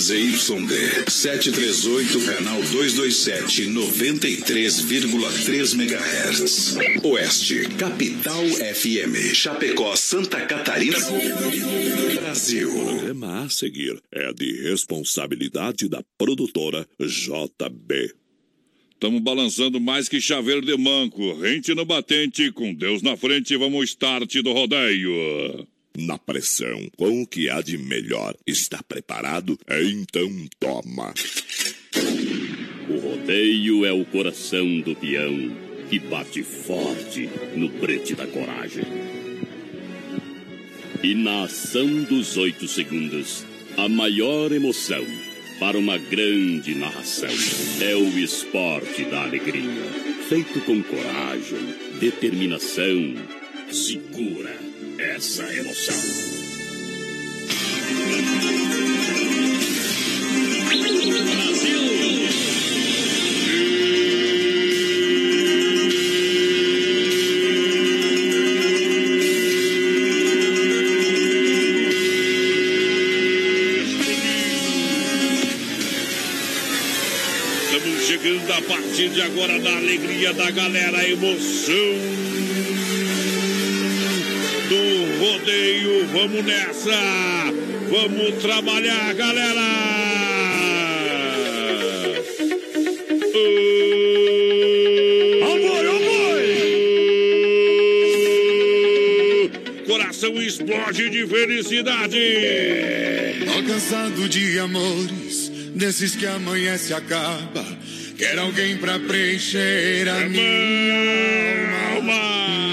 ZYD 738, canal 227, 93,3 MHz. Oeste, Capital FM, Chapecó, Santa Catarina, Brasil. O programa a seguir é de responsabilidade da produtora JB. Estamos balançando mais que chaveiro de manco. Rente no batente, com Deus na frente, vamos start do rodeio. Na pressão, com o que há de melhor. Está preparado? Então toma. O rodeio é o coração do peão que bate forte no brete da coragem. E na ação dos oito segundos, a maior emoção para uma grande narração. É o esporte da alegria, feito com coragem, determinação. Segura essa emoção. Estamos chegando a partir de agora na alegria da galera, a emoção Vamos nessa! Vamos trabalhar, galera! Coração explode de felicidade! Tô cansado de amores, desses que amanhece e acaba. Quero alguém pra preencher a minha alma. Vamos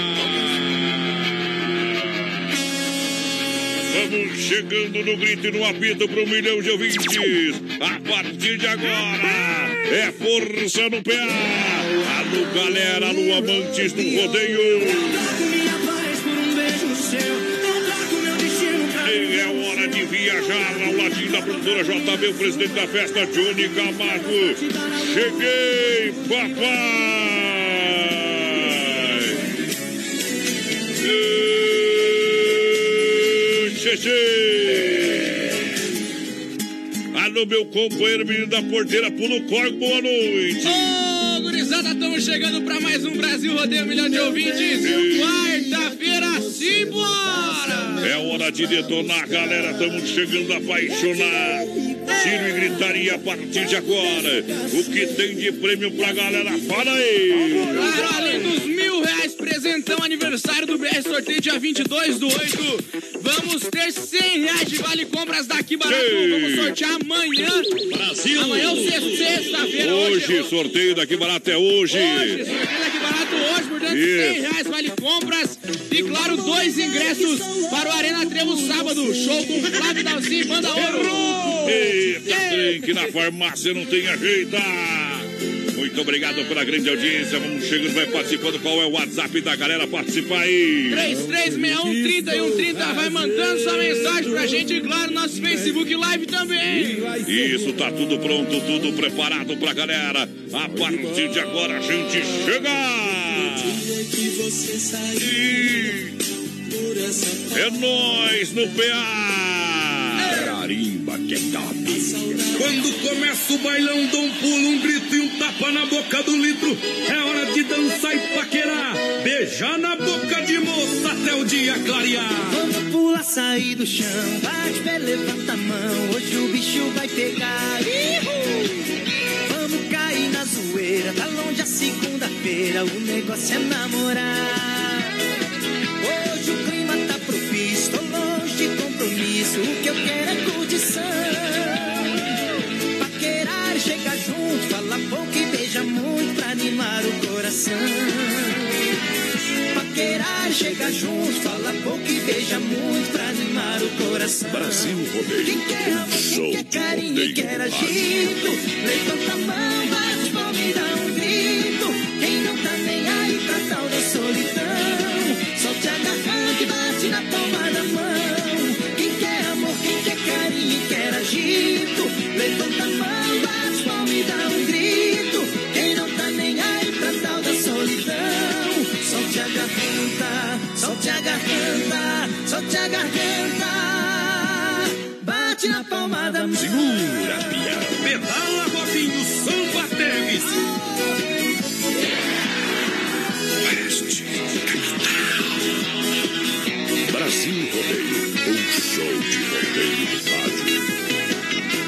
chegando no grito e no apito para um milhão de ouvintes. A partir de agora, é força no pé. Alô, galera, alô, amantes do rodeio. É hora de viajar ao latim da produtora JB, o presidente da festa, Johnny Camargo. Cheguei, papai! Alô, meu companheiro, menino da porteira, pulo corgo, boa noite! Ô, gurizada, estamos chegando para mais um Brasil Rodeio Milhão de Ouvintes. Quarta-feira, simbora! É hora de detonar, galera. Estamos chegando apaixonados. Tiro e gritaria a partir de agora. O que tem de prêmio pra galera? Fala aí! Além dos mil reais, presentão aniversário do BR Sorteio dia 22 do 8. Vamos ter 100 reais de vale compras daqui barato. Ei. Vamos sortear amanhã. Brasil! Amanhã sexta- sexta-feira. Hoje, sorteio daqui barato é hoje. Hoje, sorteio daqui barato hoje, portanto, Isso. 100 reais vale compras. E claro, dois ingressos para o Arena Trevo sábado. Show com Flávio Dalci Banda Ouro. Eita, trem que na farmácia não tem jeito. Muito obrigado pela grande audiência. Vamos chegando, vai participando. Qual é o WhatsApp da galera? Participa aí. 3361-3130. Vai mandando sua mensagem pra gente e, claro, nosso Facebook Live também. Isso, tá tudo pronto, tudo preparado pra galera. A partir de agora a gente chega. E é nós no PA. Que tá Quando começa o bailão, dou um pulo, um grito e um tapa na boca do litro. É hora de dançar e paquerar. Beijar na boca de moça até o dia clarear. Vamos pular, sair do chão. Bate pé, levanta a mão. Hoje o bicho vai pegar. Ihu! Vamos cair na zoeira. Tá longe a segunda-feira. O negócio é namorar. Hoje o clima tá propício. Tô longe de compromisso. O que eu quero é Junto, fala pouco e beija muito pra animar o coração. Brasil Rodeio. Quem quer amor, quem quer carinho, rodeio quer agito, levanta a mão, mão. Segura, pião. Pedala Robinho Samba Teves. Oeste, capital. Brasil Rodeio, um show de rodeio rádio.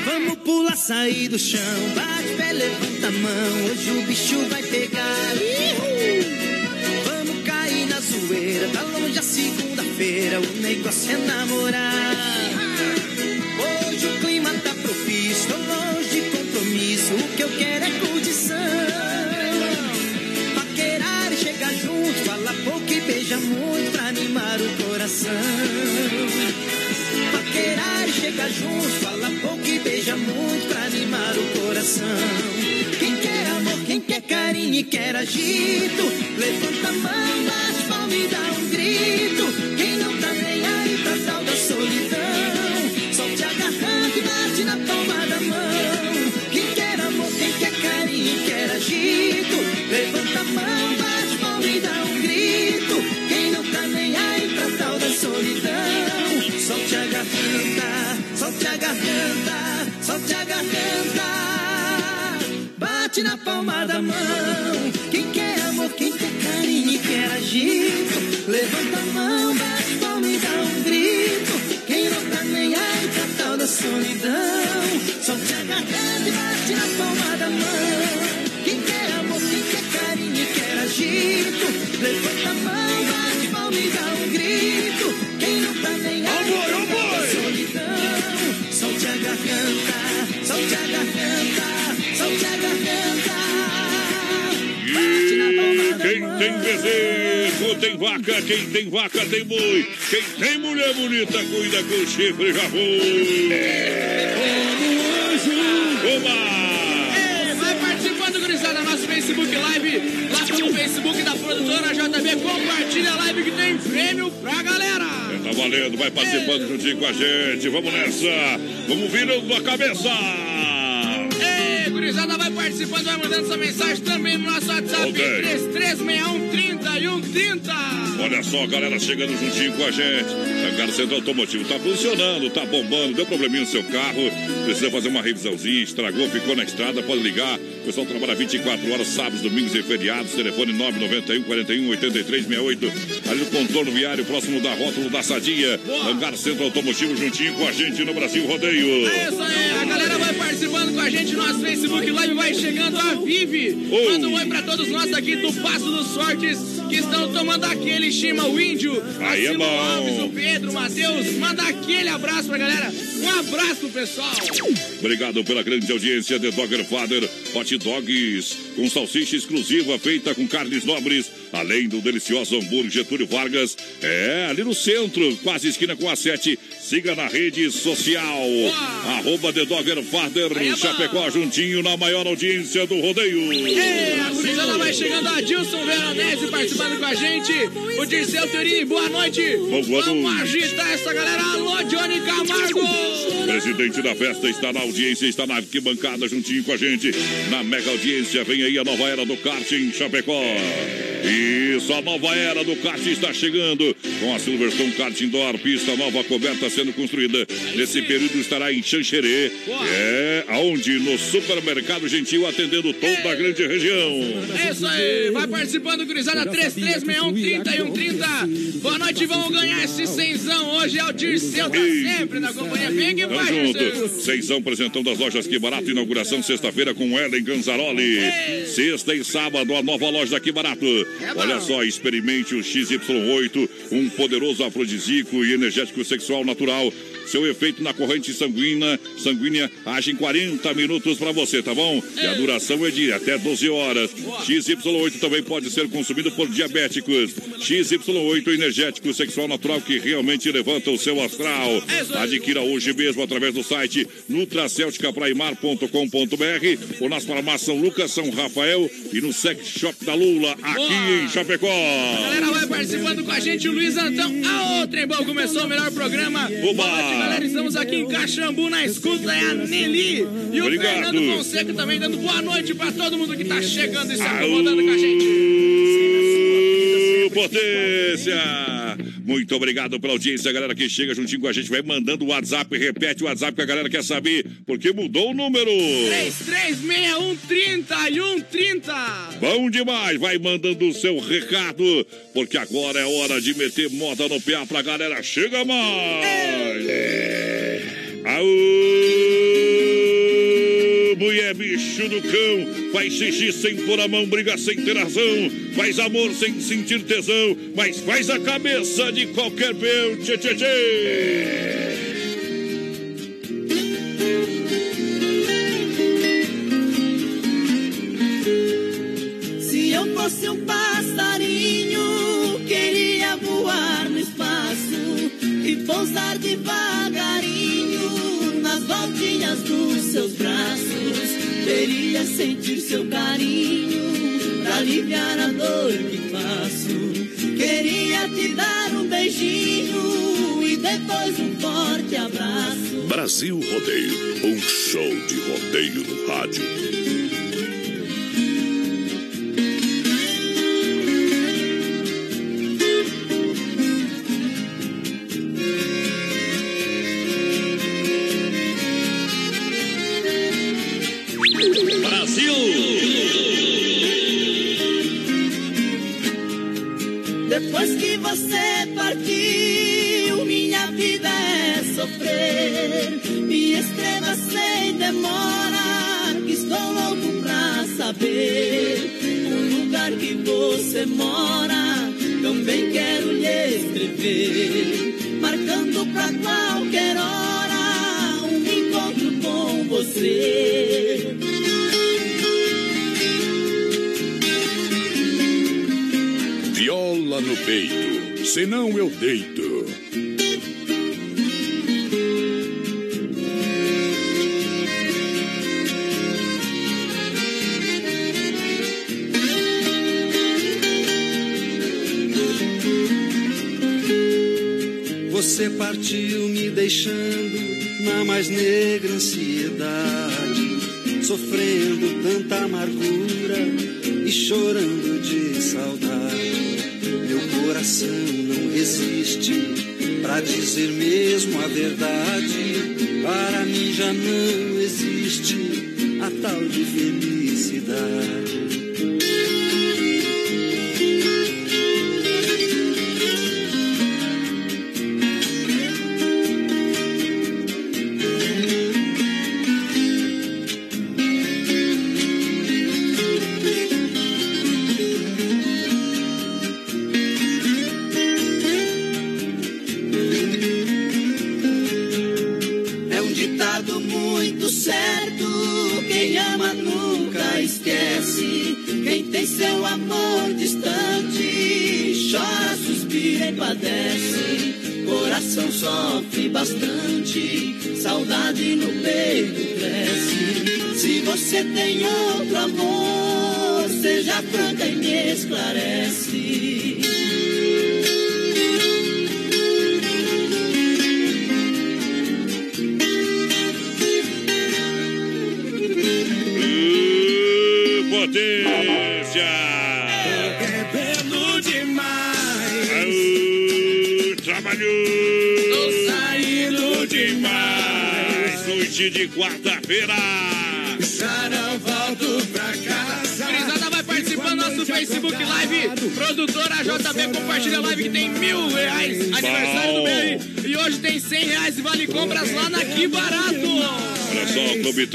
Vamos pular, sair do chão. Bate pé, levanta a mão. Hoje o bicho vai pegar. Vamos cair na zoeira. Tá longe a segunda-feira. O negócio é namorar. Chega junto, fala pouco e beija muito pra animar o coração. Quem quer amor, quem quer carinho e quer agito, levanta a mão, bate palma e dá um grito. Quem não tá nem aí pra tal da solidão, solte a garganta e bate na palma da mão. Quem quer amor, quem quer carinho e quer agito, levanta a mão, bate palma e dá um grito. Quem não tá nem aí pra tal da solidão, solte a garganta, solte a garganta, solte a garganta. Bate na palma da mão. Quem quer amor, quem quer carinho e quer agito, levanta a mão, bate palma e dá um grito. Quem não tá nem aí pra tal da solidão, solte a garganta e bate na palma da mão. Quem quer amor, quem quer carinho e quer agito, levanta Quem tem bezerro tem vaca, quem tem vaca tem boi. Quem tem mulher bonita cuida com chifre já foi. Oba! Ei, Vai participando, gurizada, nosso Facebook Live, lá pelo Facebook da produtora JB. Compartilha a live que tem prêmio pra galera. Tá valendo, vai participando juntinho com a gente. Vamos nessa. Vamos virando a cabeça. Gurizada, vai participando, vai mandando sua mensagem também no nosso WhatsApp, Ok. 3361 30 e 130. Olha só, galera chegando juntinho com a gente. Hangar Centro Automotivo tá funcionando, tá bombando, deu probleminha no seu carro, precisa fazer uma revisãozinha, estragou, ficou na estrada, pode ligar. O pessoal trabalha 24 horas, sábados, domingos e feriados. Telefone 991 41 83 68. Ali no contorno viário, próximo da rótulo da Sadia. Boa. Hangar Centro Automotivo juntinho com a gente no Brasil Rodeio. É isso aí, a galera vai participando com a gente no nosso Facebook Live, vai chegando a Vive. Oi. Manda um oi pra todos nós aqui do Passo dos Sortes que estão tomando aquele chima o índio. Aí é bom. Alves, o Pedro, o Matheus. Manda aquele abraço pra galera. Um abraço pessoal. Obrigado pela grande audiência de Dogger Father Hot Dogs, com salsicha exclusiva feita com carnes nobres, além do delicioso hambúrguer Getúlio Vargas. É, ali no centro, quase esquina com a 7. Siga na rede social. Arroba The Dogger Father Aí é. Chapecó, juntinho na maior audiência do rodeio. Ei, a gurizada vai chegando, a Dilson Veronese participando com a gente. O Dirceu Teori, boa noite. Bom, boa noite. Agitar essa galera. Alô, Johnny Camargo. Presidente da festa está na audiência, está na arquibancada juntinho com a gente. Na mega audiência, vem aí a nova era do kart em Chapecó. Isso, a nova era do kart está chegando. Com a Silverstone Kart Indoor, pista nova coberta sendo construída. Nesse período estará em Xanxerê. É, aonde? No Supermercado Gentil, atendendo toda a grande região. É isso aí, vai participando, gurizada, 3361 30 e 130. Boa noite, vamos ganhar esse cenzão. Hoje é o Dirceu, tá sempre na companhia. Vem que Tamo vai, junto. Seisão apresentando as lojas Que Barato. Inauguração sexta-feira com Ellen Ganzaroli. Sexta e sábado, a nova loja da Que Barato. É bom. Olha só, experimente o XY8, um poderoso afrodisíaco e energético sexual natural. Seu efeito na corrente sanguínea, sanguínea age em 40 minutos para você, tá bom? E a duração é de até 12 horas. XY8 também pode ser consumido por diabéticos. XY8 energético sexual natural que realmente levanta o seu astral. Adquira hoje mesmo através do site nutracelticapraimar.com.br ou nas farmácias São Lucas, São Rafael e no Sex Shop da Lula, aqui Boa. em Chapecó. A galera vai participando com a gente, o Luiz Antão. A outra bom começou o melhor programa. Oba. Galera. Estamos aqui em Caxambu, na escuta. É a Nelly. E o Obrigado. Fernando Fonseca também dando boa noite pra todo mundo que tá chegando e se acomodando com a gente. Aô, Potência! Muito obrigado pela audiência, galera que chega juntinho com a gente. Vai mandando o WhatsApp, repete o WhatsApp que a galera quer saber, porque mudou o número. 336130 e 130. Bom demais, vai mandando o seu recado, porque agora é hora de meter moda no pé pra galera. Chega mais! Aô, mulher bicho do cão, faz xixi sem pôr a mão, briga sem ter razão, faz amor sem sentir tesão, mas faz a cabeça de qualquer peu, tchê, tchê, tchê. Se eu fosse um passarinho, queria voar no espaço e pousar devagarinho nas voltinhas dos seus braços. Queria sentir seu carinho pra aliviar a dor que passo. Queria te dar um beijinho e depois um forte abraço. Brasil Rodeio, um show de rodeio no rádio. Você mora, também quero lhe escrever. Marcando pra qualquer hora, um encontro com você. Viola no peito, senão eu deito. Partiu me deixando na mais negra ansiedade, sofrendo tanta amargura e chorando de saudade. Meu coração não resiste pra dizer mesmo a verdade. Para mim já não existe a tal de felicidade.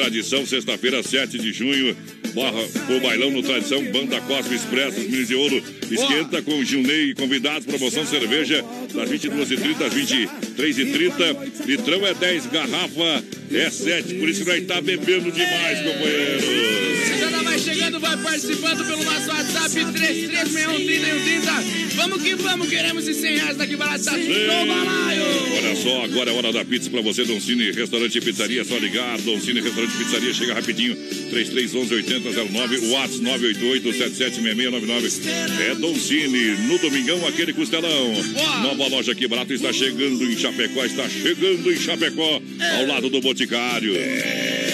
Tradição, sexta-feira, 7 de junho. Morra o bailão no Tradição, Banda Cosme Expresso, os Minas de Ouro. Esquenta com o Gilney e convidados, promoção cerveja das 22h30 às 23h30. Litrão é 10, garrafa é 7. Por isso que nós tá bebendo demais, companheiro. Vai vai participando pelo nosso WhatsApp 3361 Vamos que vamos, queremos esses 100 reais da Que Barato. Tá no balaio. Olha só, agora é hora da pizza pra você, Don Cine Restaurante e Pizzaria. Só ligar, Don Cine Restaurante e Pizzaria. Chega rapidinho, 3311-8009, Whats 988-776699. É Don Cine, no Domingão, aquele costelão. Nova loja aqui, barato, está chegando em Chapecó, está chegando em Chapecó, ao lado do Boticário.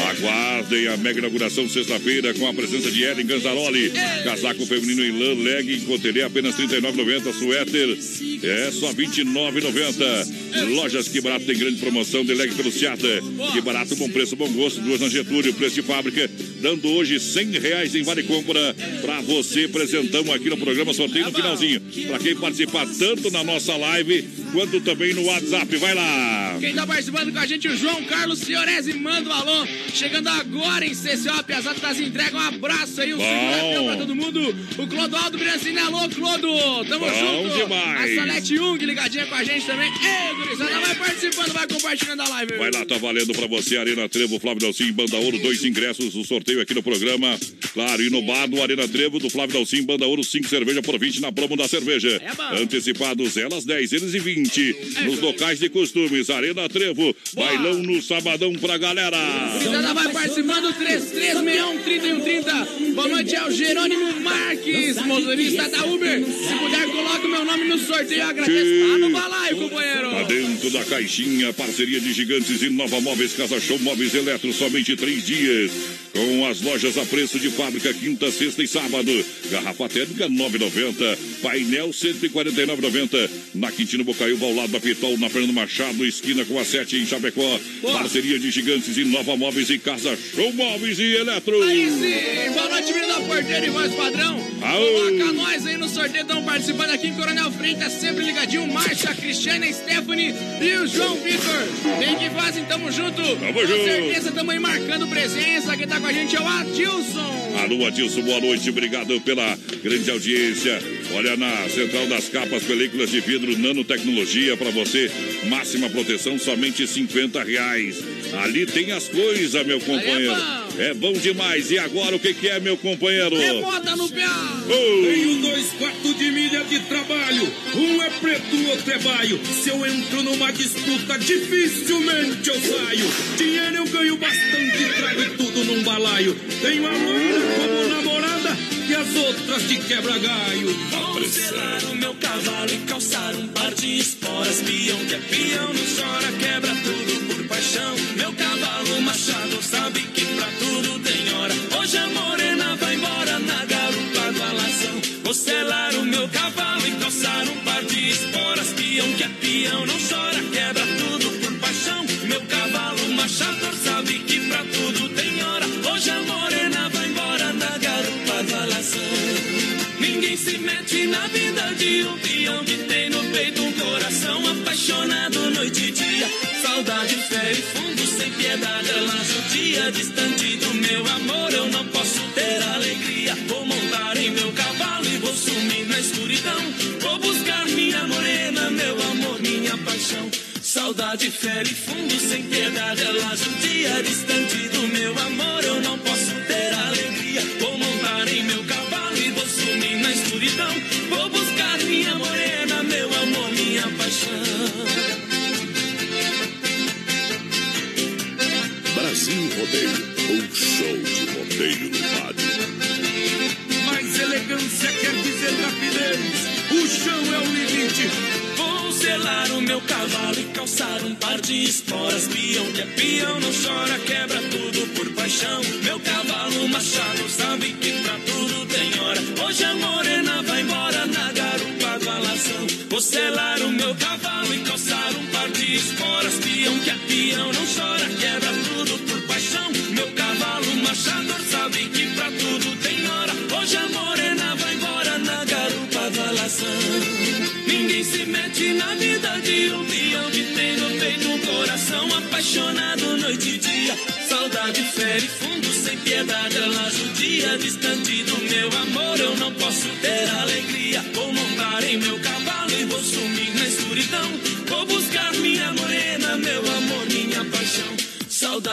Aguardem a mega inauguração sexta-feira com a presença de Ellen Ganzaroli. Casaco feminino em lã, leg, cotelê apenas R$ 39,90. Suéter é só R$ 29,90. Lojas Que Barato tem grande promoção de leg pelo Seata. Que Barato, bom preço, bom gosto. Duas na Getúlio, preço de fábrica. Dando hoje R$ reais em vale compra para você. Apresentamos aqui no programa sorteio no finalzinho. Para quem participar tanto na nossa live quanto também no WhatsApp. Vai lá. Quem tá participando com a gente, o João Carlos Fiorese, manda um alô. Chegando agora em CCO, Piazada das Entregas. Um abraço aí, um segundo pra todo mundo. O Clodoaldo Brancini, alô, Clodo. Tamo Bom junto. demais. A Salete Jung ligadinha com a gente também. Ei, gurizada, vai participando, vai compartilhando a live. Vai lá, tá valendo pra você, Arena Trevo, Flávio Dalcim, Banda Ouro, dois ingressos, o sorteio aqui no programa. Claro, e no bar do Arena Trevo, do Flávio Dalcim, Banda Ouro, cinco cerveja por 20 na promo da cerveja. É. Antecipados, elas 10, eles e 20. Nos locais de costumes, Arena Trevo, bailão no sabadão pra galera. Gurizada vai participando, 3361-3130. Boa noite, é o Jerônimo Marques, motorista da Uber. Se puder, coloca o meu nome no sorteio. Agradeço. Tá no balaio, companheiro. Tá dentro da caixinha, parceria de gigantes e Nova Móveis, Casa Show Móveis Eletro, somente três dias. Com as lojas a preço de fábrica, quinta, sexta e sábado. Garrafa térmica, 9,90. Painel, 149,90. Na Quintino Bocaiúva, ao lado da Pitol, na Fernando Machado, esquina com a 7 em Chapecó. Parceria de gigantes e Nova Móveis e Casa Show Móveis e Eletro. Aí sim, boa noite, menino da porteira e voz padrão. Aô. Coloca nós aí no sorteio, estão participando aqui em Coronel Freitas, sempre ligadinho. Márcia, Cristiana, Stephanie e o João Vitor. Vem que fazem, tamo junto. Tamo com junto. certeza, tamo aí marcando presença. Quem tá com a gente é o Adilson. Alô, Adilson, boa noite, obrigado pela grande audiência. Olha na Central das Capas, películas de vidro nanotecnologia para você, máxima proteção, somente 50 reais. Ali tem as coisas, meu companheiro. É bom demais. E agora o que, que é, meu companheiro? Rebota no pé. Tenho dois quartos de milha de trabalho. Um é preto, o outro é baio. Se eu entro numa disputa, dificilmente eu saio. Dinheiro eu ganho bastante, trago tudo num balaio. Tenho a loira como namorada e as outras de quebra-galho. Vou selar o meu cavalo e calçar um par de esporas. Pião que é pião, não chora, quebra tudo paixão. Meu cavalo machado sabe que pra tudo tem hora. Hoje a morena vai embora na garupa do alação. Vou selar o meu cavalo e calçar um par de esporas. Pião que é peão, não chora, quebra tudo por paixão. Meu cavalo machado sabe que pra tudo tem hora. Hoje a morena se mete na vida de um peão que tem no peito um coração apaixonado noite e dia. Saudade fere fundo sem piedade, ela judia distante do meu amor. Eu não posso ter alegria. Vou montar em meu cavalo e vou sumir na escuridão. Vou buscar minha morena, meu amor, minha paixão. Saudade fere fundo sem piedade, ela judia distante do meu amor. Rodeio, um show de rodeio no rádio. Mas elegância quer dizer rapidez. O chão é o limite. Vou selar o meu cavalo e calçar um par de esporas. Pião que é peão, não chora, quebra tudo por paixão. Meu cavalo machado sabe que pra tudo tem hora. Hoje a morena vai embora na garupa do alação. Vou selar o meu cavalo e calçar um par de esporas. Pião que é peão, não chora, quebra tudo cavalo machador sabe que pra tudo tem hora. Hoje a morena vai embora na garupa do alação. Ninguém se mete na vida de um peão que tem no peito um coração apaixonado noite e dia. Saudade fere fundo sem piedade, ela judia distante do meu amor. Eu não posso ter alegria.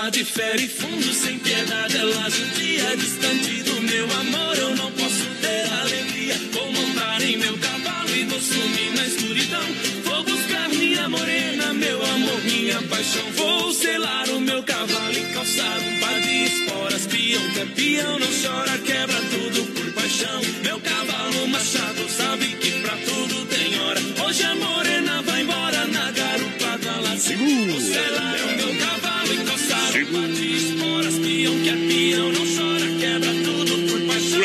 Saudade fere fundo sem piedade, ela judia distante do meu amor. Eu não posso ter alegria. Vou montar em meu cavalo e vou sumir na escuridão. Vou buscar minha morena, meu amor, minha paixão. Vou selar o meu cavalo e calçar um par de esporas. Pião que é peão, não chora, quebra tudo por paixão. Meu cavalo machado sabe que pra tudo tem hora. Hoje a morena vai embora na garupada lá. Segura. Vou selar o Pião que é peão, não chora, quebra tudo por paixão.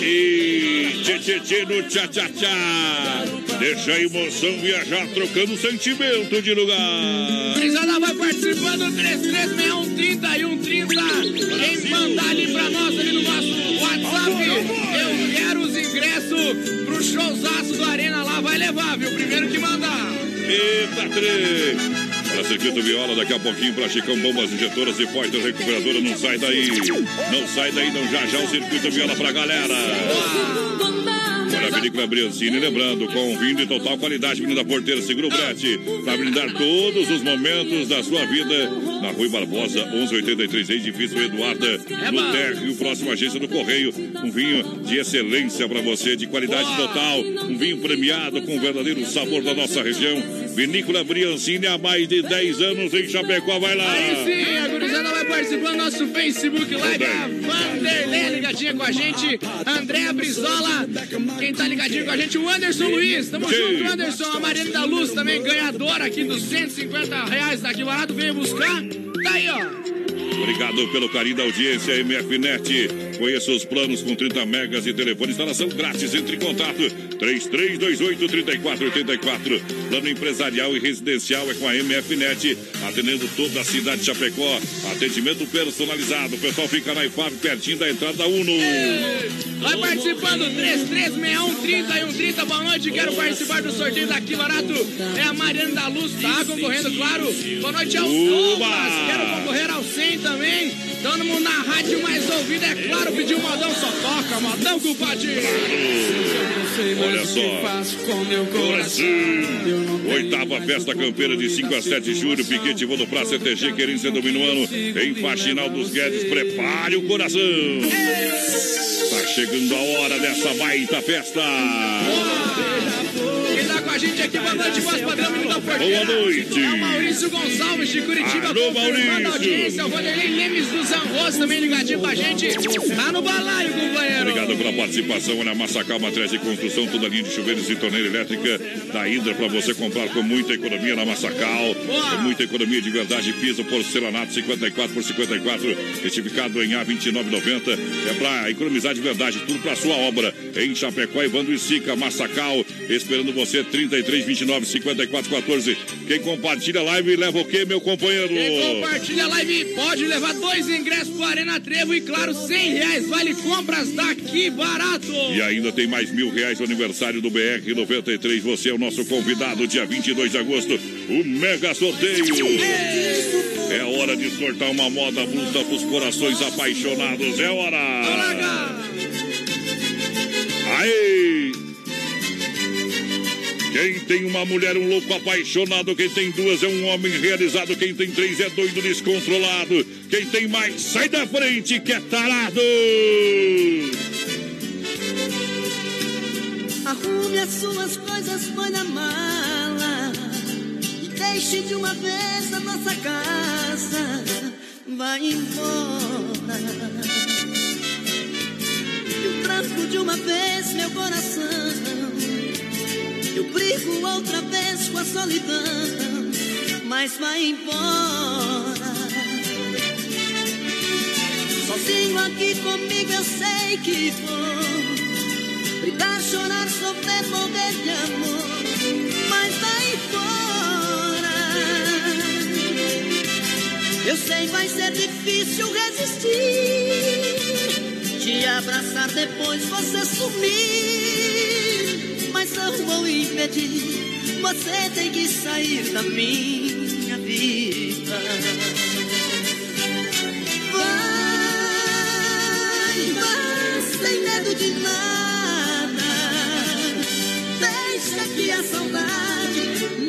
E tchê, tchê, tchê no tchá, tchá, tchá. Deixa a emoção viajar, trocando sentimento de lugar. Brisada vai participando, 336130 e 130. Quem mandar ali pra nós, ali no nosso WhatsApp, eu quero os ingressos pro showzaço do Arena lá, vai levar, viu? Primeiro que mandar. Eita, três. Para Circuito Viola, daqui a pouquinho para Chicão Bombas Injetoras e Poiter Recuperadora. Não sai daí. Não sai daí, não. Já já o Circuito Viola pra galera. Olha a Vinícola Briancini, lembrando, com vinho de total qualidade, Avenida Porteira, seguro brete, para brindar todos os momentos da sua vida. Na Rui Barbosa, 1183, edifício Eduarda, no térreo, próximo agência do Correio. Um vinho de excelência para você, de qualidade total. Um vinho premiado com o verdadeiro sabor da nossa região. Vinícola Briancini, há mais de 10 anos em Chapecó, vai lá. Aí sim, a gurizada vai participando do nosso Facebook Live. A Vanderlei ligadinha com a gente. Andréa Brizola. Quem tá ligadinho com a gente? O Anderson Luiz. Tamo Sim. junto, Anderson. A Mariana da Luz também, ganhadora aqui dos 150 reais daqui barato. Veio buscar. Tá aí, ó. Obrigado pelo carinho da audiência, MFNet. Conheça os planos com 30 megas e telefone instalação grátis. Entre em contato 3328-3484. Plano empresarial e residencial é com a MFNet, atendendo toda a cidade de Chapecó. Atendimento personalizado. O pessoal fica na IFAB, pertinho da entrada da UNO. Vai participando, 336130 e 130. Boa noite, quero participar do sorteio daqui barato. É a Mariana da Luz, tá concorrendo, claro. Boa noite ao! Thomas, quero concorrer ao 100 também. Todo mundo na rádio mais ouvida, é claro, pediu modão, só toca, modão, compadre. Olha só. Oitava festa campeira de 5 a 7 de julho. Piquete Vou do Praça CTG, querência do Minuano. Em Faxinal dos Guedes. Prepare o coração. Tá chegando a hora dessa baita festa. Quem tá com a gente aqui, boa noite, voz padrão, Boa noite. É o Maurício Gonçalves de Curitiba, Alô, Maurício. a audiência. O Vanderlei Lemes do Zanroso também ligadinho com a gente. Tá no balaio, companheiro. Obrigado pela participação. Olha, Massacal Matriz de Construção, toda linha de chuveiros e torneira elétrica da Hidra para você comprar com muita economia na Massacal. Com muita economia de verdade. Piso porcelanato 54 por 54, certificado em A29,90. É para economizar de verdade, tudo para sua obra. Em Chapecó, Evandro e Sica, Massacal, esperando você 33 29 54 14. Quem compartilha a live leva o quê, meu companheiro? Quem compartilha a live pode levar dois ingressos pro Arena Trevo e, claro, 100 reais vale compras daqui barato. E ainda tem mais mil reais no aniversário do BR 93. Você é o nosso convidado, dia 22 de agosto, o mega sorteio. É hora de sortar uma moda bruta pros corações apaixonados. É hora! Aí! Quem tem uma mulher, um louco apaixonado. Quem tem duas é um homem realizado. Quem tem três é doido descontrolado. Quem tem mais, sai da frente que é tarado! Arrume as suas coisas, põe na mala e deixe de uma vez a nossa casa. Vai embora. Eu tranco de uma vez meu coração. Eu brigo outra vez com a solidão, mas vai embora. Sozinho aqui comigo eu sei que vou Brigar, chorar, sofrer, morrer de amor Mas vai embora Eu sei vai ser difícil resistir Te abraçar depois você sumir Mas não vou impedir Você tem que sair da minha vida Vai, vai, sem medo de nada. Deixa que a saudade,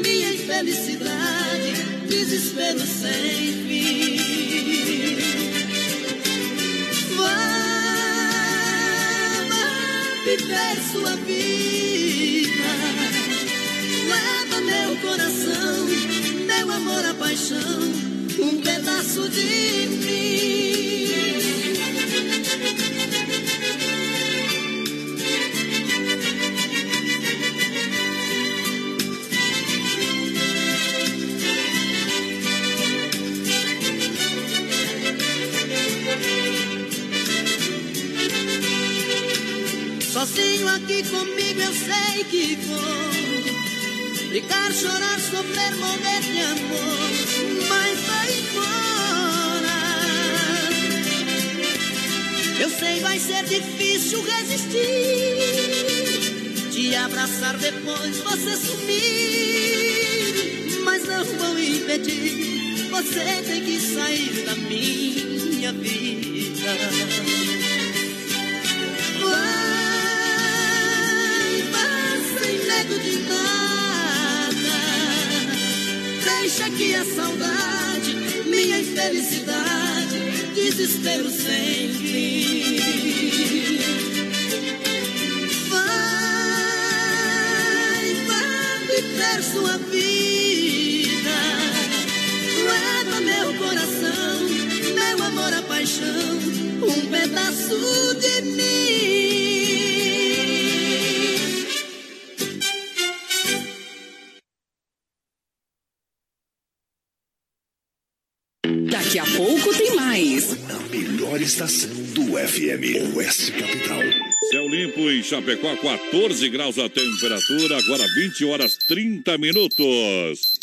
minha infelicidade, desespero sem fim. viver sua vida. Leva meu coração, meu amor, a paixão, um pedaço de mim. Sozinho aqui comigo eu sei que vou Brigar, chorar, sofrer, morrer de amor. Mas vai embora. Eu sei vai ser difícil resistir Te abraçar depois você sumir. Mas não vou impedir Você tem que sair da minha vida medo de nada. Deixa que a saudade, minha infelicidade, desespero sem fim. Vai, vai viver sua vida. Leva meu coração, meu amor, a paixão, um pedaço de Chapecó, 14 graus a temperatura, agora 20 horas 30 minutos.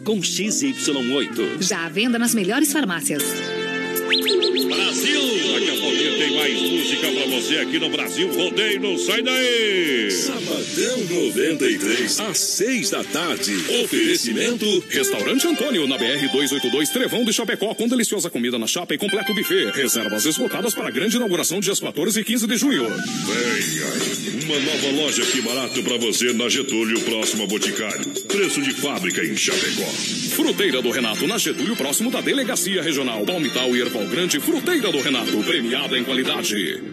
com XY8. Já à venda nas melhores farmácias. Brasil! Daqui a pouquinho tem mais música pra você aqui no Brasil Rodeio, não sai daí! Sabadão 93, às 6 da tarde. Oferecimento Restaurante Antônio, na BR 282, Trevão de Chapecó, com deliciosa comida na chapa e completo buffet. Reservas esgotadas para a grande inauguração dias 14 e 15 de junho. Venha! Uma nova loja que barato pra você na Getúlio, próximo a Boticário. Preço de fábrica em Chapecó. Fruteira do Renato, na Getúlio, próximo da Delegacia Regional. Palmital e Erval Grande, Fruteira do Renato, premiada em qualidade.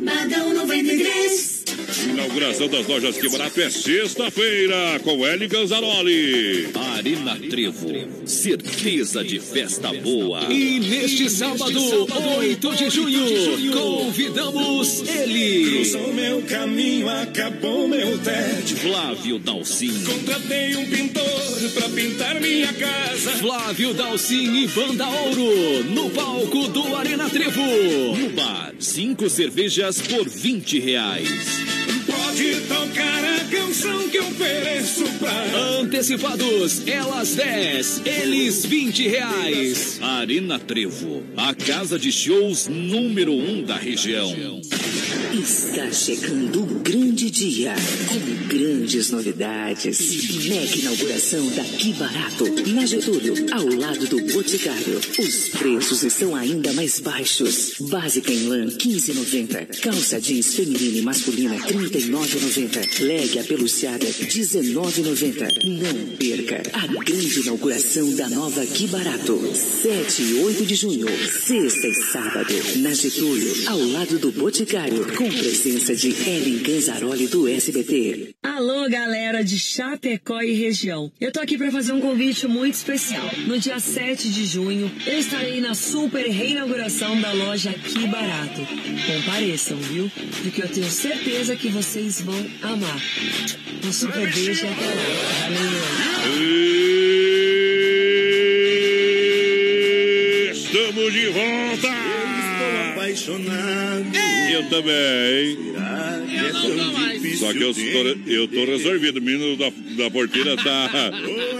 Badão 93. Inauguração das lojas Que Barato é sexta-feira com Eli Ganzaroli. Arena Trevo, certeza de festa boa. E neste sábado, 8 de junho, convidamos ele. Cruzou meu caminho, acabou meu tédio. Flávio Dalcin. Contratei um pintor pra pintar minha casa. Flávio Dalcin e Banda Ouro, no palco do Arena Trevo. No bar, cinco cervejas por 20 reais. Atenção que eu ofereço pra Antecipados, elas 10, eles 20 reais. Arena Trevo, a casa de shows número 1 um da região. Está chegando o grande dia, com grandes novidades. Mega inauguração daqui barato, na Getúlio, ao lado do Boticário. Os preços estão ainda mais baixos. Básica em lã, 15,90. Calça jeans feminina e masculina, 39,90. Leg apeluciada, 19,90. Não perca a grande inauguração da nova Aqui Barato. 7 e 8 de junho, sexta e sábado, na Getúlio, ao lado do Boticário, com presença de Ellen Ganzaroli do SBT. Alô, galera de Chapecó e região. Eu tô aqui para fazer um convite muito especial. No dia 7 de junho, eu estarei na super reinauguração da loja Aqui Barato. Compareçam, viu? Porque eu tenho certeza que vocês vão amar. Um super beijo até lá. Valeu! Estamos de volta! Apaixonado. Eu também. Eu não tô mais. Só que eu tô, eu tô resolvido. O menino da, da porteira tá.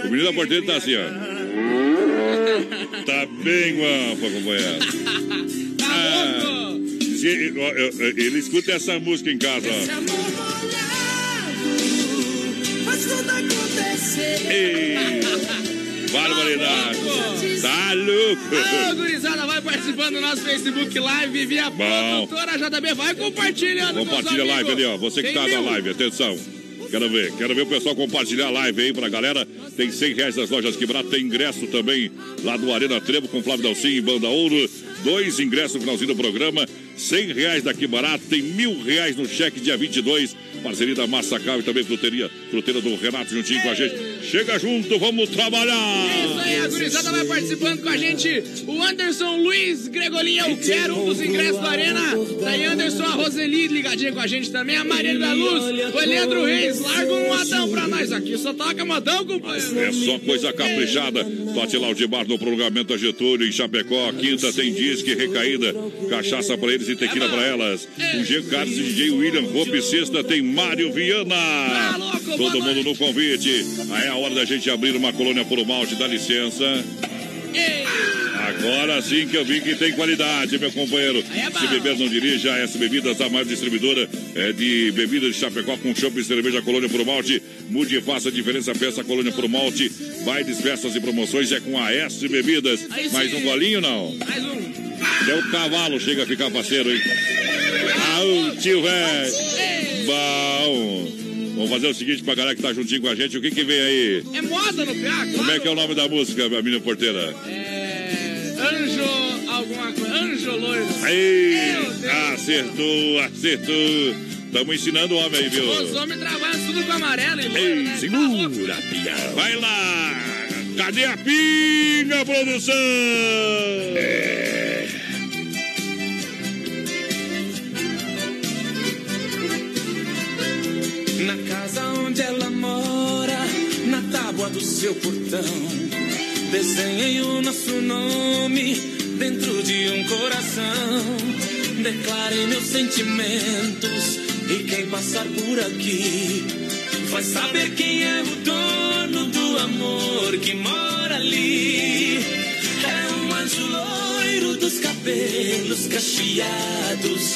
O menino da porteira tá assim, ó. Tá bem guapo, companheiro. Tá Ah, se- ó, ele escuta essa música em casa, Esse ó. amor molhado faz tudo acontecer. Ei, barbaridade. Tá louco. Ô, gurizada, vai participando do nosso Facebook Live via Bom. produtora JB. Vai compartilhando com Compartilha a live ali, ó. Você que Tem tá na mil. live, atenção. Quero ver, quero ver o pessoal compartilhar a live aí pra galera. Tem 100 reais das lojas quebradas, tem ingresso também lá do Arena Trevo com Flávio Dalcin e Banda Ouro. Dois ingressos no finalzinho do programa. 100 reais daqui barato, tem mil reais no cheque dia 22. Parceria da Massacal e também fruteria, fruteira do Renato juntinho com a gente. Chega junto, vamos trabalhar! Isso aí, a gurizada vai participando com a gente. O Anderson Luiz Gregolinha, eu quero um dos ingressos da Arena. Daí Anderson, a Roseli ligadinha com a gente também. A Maria da Luz, o Eleandro Reis. Larga um modão pra nós aqui. Só toca modão, companheiro. É só coisa caprichada. Tote lá o de bar no prolongamento da Getúlio, em Chapecó. Quinta tem disque, recaída, cachaça pra eles e tequila pra elas. Com G. Carlos e DJ William Hope. Sexta tem Mário Viana. Todo mundo no convite. Aí é a hora da gente abrir uma colônia por malte. Dá licença. Agora sim que eu vi que tem qualidade, meu companheiro. Se beber, não dirija. A S Bebidas, a maior distribuidora é de bebidas de Chapecó com chopp e cerveja Colônia por Malte. Mude e faça a diferença. Peça Colônia por Malte. Bailes, festas e promoções é com a S Bebidas. Mais um golinho, não? Mais um. Até o cavalo chega a ficar parceiro, hein? Ah, tio velho. Bom. Vamos fazer o seguinte pra galera que tá juntinho com a gente. O que que vem aí? É moda no PA, claro. Como é que é o nome da música, minha menina porteira? É. Anjo, alguma coisa. Anjo loiro. Deus. acertou, acertou. Estamos ensinando o homem aí, viu? Os homens trabalham tudo com amarelo e loiro, Ei, né? segura, pião. Vai lá. Cadê a pinga, produção? É. do seu portão, desenhei o nosso nome dentro de um coração. Declarei meus sentimentos e quem passar por aqui vai saber quem é o dono do amor que mora ali. É um anjo loiro dos cabelos cacheados,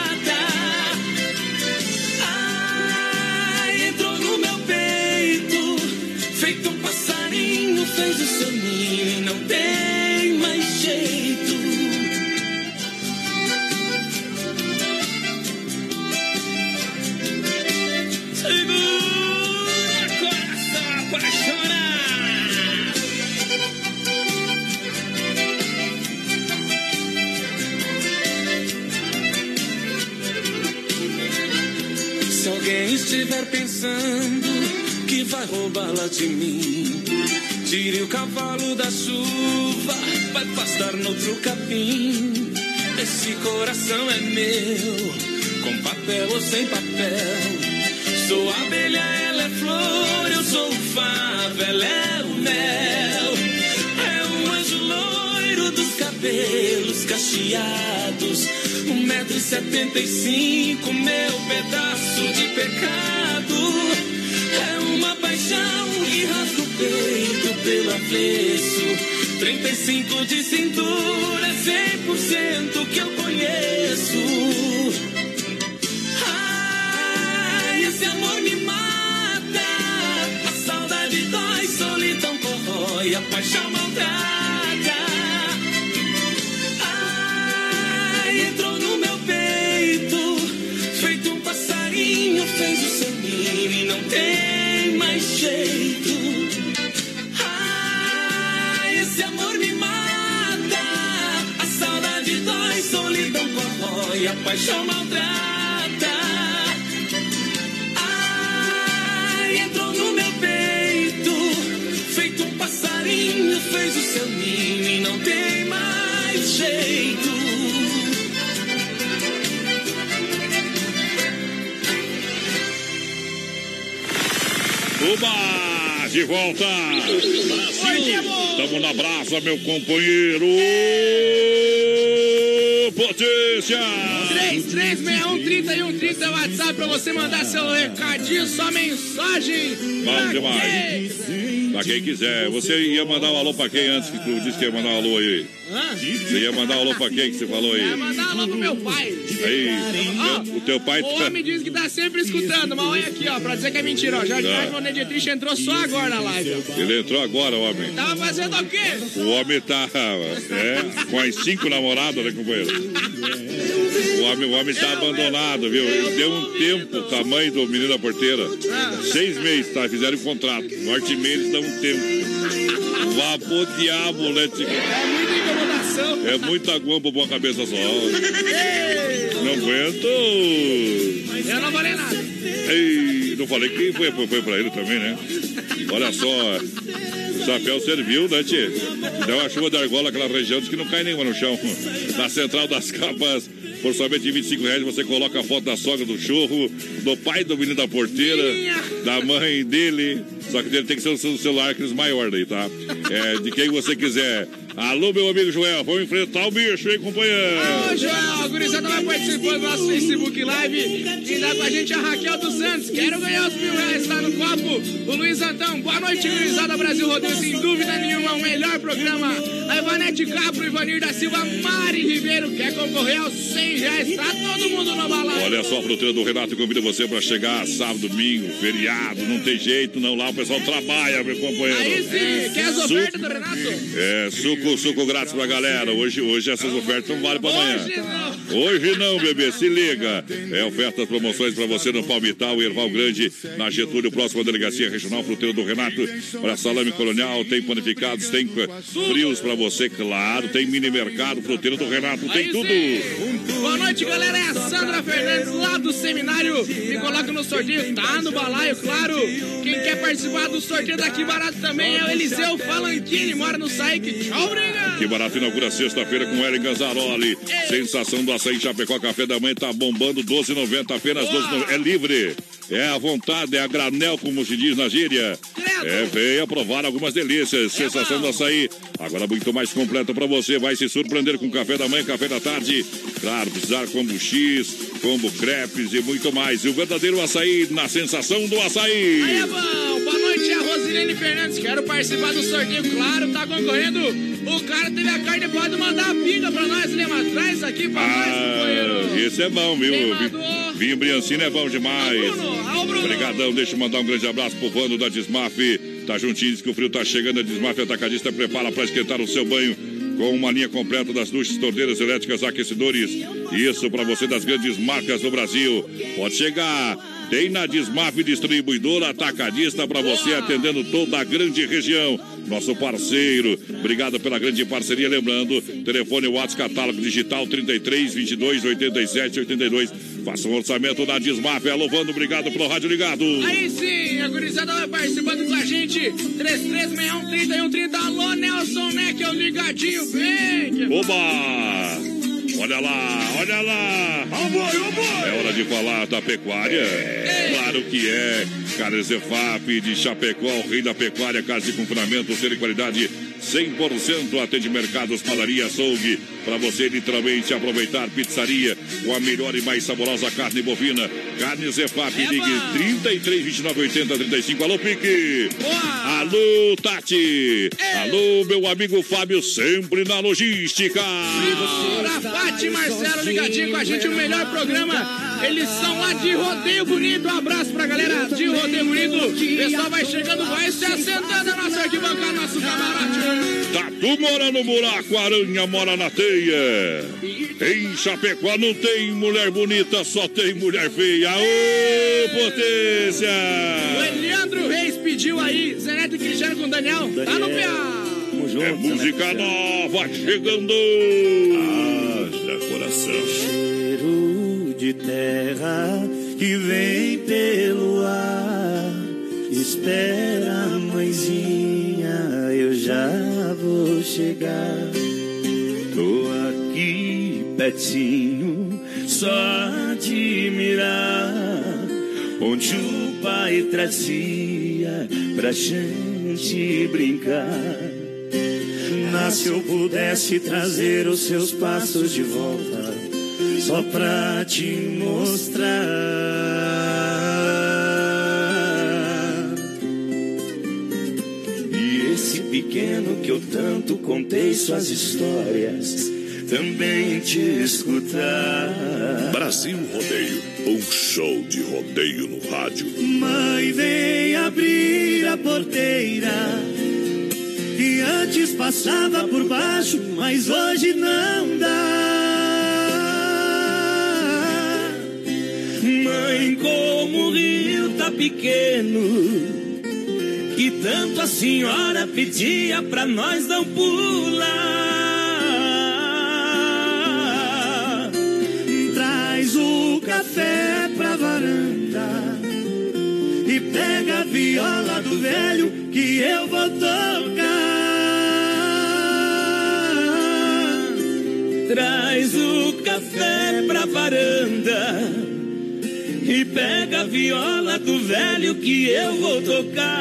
Fez o seu ninho e não tem mais jeito. Segura, coração apaixonado. Se alguém estiver pensando que vai roubá-la de mim, Tire o cavalo da chuva, vai pastar noutro capim. Esse coração é meu, com papel ou sem papel. Sou abelha, ela é flor, eu sou o favo, ela é o mel. É um anjo loiro dos cabelos cacheados. Um metro e setenta e cinco, meu pedaço de pecado. É uma paixão que rasga peito pelo avesso. 35 de cintura, é 100% que eu conheço. Ai, esse amor me mata. A saudade dói, solidão corrói, a paixão maltrata. Ai, entrou no meu peito, feito um passarinho, fez o seu ninho e não tem mais jeito. Paixão maltrata. Ai, entrou no meu peito, feito um passarinho, fez o seu ninho e não tem mais jeito. Uba! De volta! Tamo na brasa, meu companheiro! Potência! 3361 é o WhatsApp pra você mandar seu recadinho, sua mensagem. Bom demais. quem? Pra quem quiser. Você ia mandar um alô pra quem antes que tu disse que ia mandar um alô aí? Hã? Você ia mandar um alô pra quem que você falou aí? Vai mandar alô pro meu pai. Aí, Ó, o teu pai O tá... homem diz que tá sempre escutando, mas olha aqui, ó, pra dizer que é mentira, ó. Jorge. Carlos Monet Triste entrou só agora na live, ó. Ele entrou agora, homem. Tava fazendo o quê? O homem tá é, com as cinco namoradas, né, companheiro? O homem, o homem tá abandonado, viu? Ele deu um tempo com a mãe do menino da porteira. Seis meses, tá? Fizeram um contrato. Norte eles dão um tempo. Vá pro diabo, né, Tico? É muita incomodação. É muita guampa pra uma cabeça só. Não aguento. Eu não falei nada. Ei, não falei que foi, foi, foi pra ele também, né? Olha só, o chapéu serviu, né, Tchê? Deu uma chuva de argola naquela região, diz que não cai nenhuma no chão. Na central das capas, por somente 25 reais, você coloca a foto da sogra do churro, do pai do menino da porteira, da mãe dele. Só que dele tem que ser um celular aqueles maior daí, tá? É, de quem você quiser. Alô, meu amigo Joel, vamos enfrentar o bicho, hein, companheiro? Ô, Joel, gurizada vai participando do nosso Facebook Live. Quem dá com a gente a Raquel dos Santos. Quero ganhar os mil reais, tá no copo. O Luiz Antão, boa noite, gurizada Brasil Rodeio. Sem dúvida nenhuma, o melhor programa. A Ivanete Capro, Ivanir da Silva, Mari Ribeiro. Quer concorrer aos 100 reais? Tá todo mundo no balão. Olha só, a fruteira do Renato convida você para chegar sábado, domingo, feriado, não tem jeito, não. Lá o pessoal trabalha, meu companheiro. Aí sim, quer as ofertas do Renato? É, suco, suco grátis pra galera. Hoje, hoje essas ofertas não valem pra amanhã. Hoje não. Bebê, se liga. É ofertas, promoções pra você no Palmital Erval Grande, na Getúlio, próxima delegacia regional, fruteira do Renato. Olha, salame colonial, tem panificados, tem frios pra você, claro. Tem mini mercado, fruteira do Renato, tem tudo. Boa noite, galera. É a Sandra Fernandes lá do seminário. Me coloca no sorteio. Tá no balaio, claro. Quem quer participar do sorteio daqui barato também é o Eliseu Falantini. Mora no Saik. Tchau. Que barato inaugura sexta-feira com Ellen Ganzaroli. Sensação do açaí Chapecó Café da Manhã tá bombando 12,90 apenas 12,90. É livre. É à vontade, é a granel, como se diz na gíria. É, venha provar algumas delícias. Sensação do açaí. Agora muito mais completo pra você. Vai se surpreender com café da manhã, café da tarde. Claro, precisar combo X, combo crepes e muito mais. E o verdadeiro açaí na sensação do açaí. Aí é bom. Boa noite, a Rosilene Fernandes. Quero participar do sorteio. Claro, tá concorrendo. O cara teve a carne. Pode mandar a pinga pra nós, Lema. Traz aqui pra nós, companheiro. Ah, esse é bom, viu? Vi- Vinho Briancino é bom demais. Obrigadão, deixa eu mandar um grande abraço pro Vando da Desmaf. Tá juntinho, diz que o frio tá chegando. A Desmaf Atacadista prepara para esquentar o seu banho com uma linha completa das duchas, torneiras elétricas, aquecedores. Isso para você das grandes marcas do Brasil. Pode chegar. Tem na Desmaf Distribuidora Atacadista para você atendendo toda a grande região. Nosso parceiro, obrigado pela grande parceria. Lembrando, telefone WhatsApp catálogo digital 33 22 87 82. Faça um orçamento na Desmap. Alô, Vando, obrigado pelo rádio ligado. Aí sim, a gurizada vai participando com a gente. 3361-3130. Alô, Nelson Neckel, ligadinho, vem. Oba! Olha lá, olha lá! É hora de falar da pecuária? Claro que é! Carnes Efap de Chapecó, o rei da pecuária, carne de confinamento, ser de qualidade 100% atende mercados, padaria, açougue. Para você literalmente aproveitar pizzaria com a melhor e mais saborosa carne bovina. Carnes Efap, ligue 33 29 80 35. Alô, Pique! Alô, Tati! Alô, meu amigo Fábio, sempre na logística! Segura, Pati Marcelo ligadinho com a gente, o melhor programa. Eles são lá de Rodeio Bonito. Um abraço pra galera de Rodeio Bonito. O pessoal vai chegando, vai se assentando a nossa arquibancada, nosso camarote. Tatu mora no buraco, aranha mora na teia. Em Chapecó não tem mulher bonita, só tem mulher feia. Ô, potência! O Eliandro Reis pediu aí, Zeneto e Cristiano com o Daniel. Tá no PA. É música nova chegando. Haja coração. De terra que vem pelo ar. Espera, mãezinha, eu já vou chegar. Tô aqui pertinho, só admirar. Onde o pai trazia pra gente brincar. Mas se eu pudesse trazer os seus passos de volta, só pra te mostrar. E esse pequeno que eu tanto contei suas histórias, também te escutar. Brasil Rodeio, um show de rodeio no rádio. Mãe, vem abrir a porteira. Que antes passava por baixo, mas hoje não dá. Mãe, como o rio tá pequeno. Que tanto a senhora pedia pra nós não pular. Traz o café pra varanda e pega a viola do velho que eu vou tocar. Traz o café pra varanda e pega a viola do velho que eu vou tocar.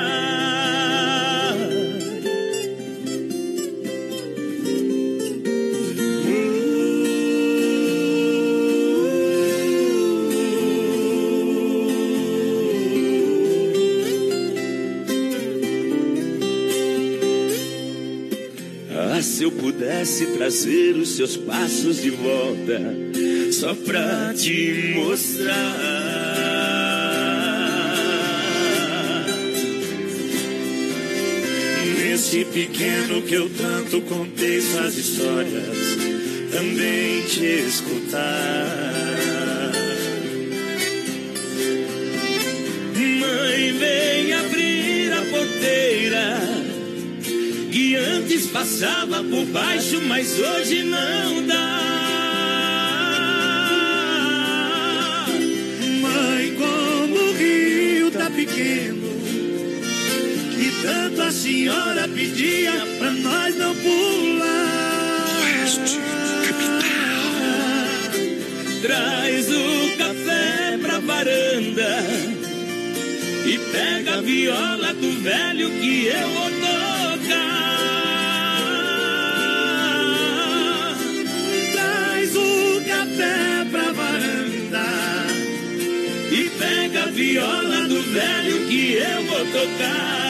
Ah, se eu pudesse trazer os seus passos de volta, só pra te mostrar. Nesse pequeno que eu tanto contei suas histórias, também te escutar. Mãe, vem abrir a porteira que antes passava por baixo, mas hoje não dá. Mãe, como o rio tá pequeno, que tanto a senhora pedia pra nós não pular. Oeste, capital. Traz o café pra varanda e pega a viola do velho que eu vou tocar. Traz o café pra varanda e pega a viola do velho que eu vou tocar.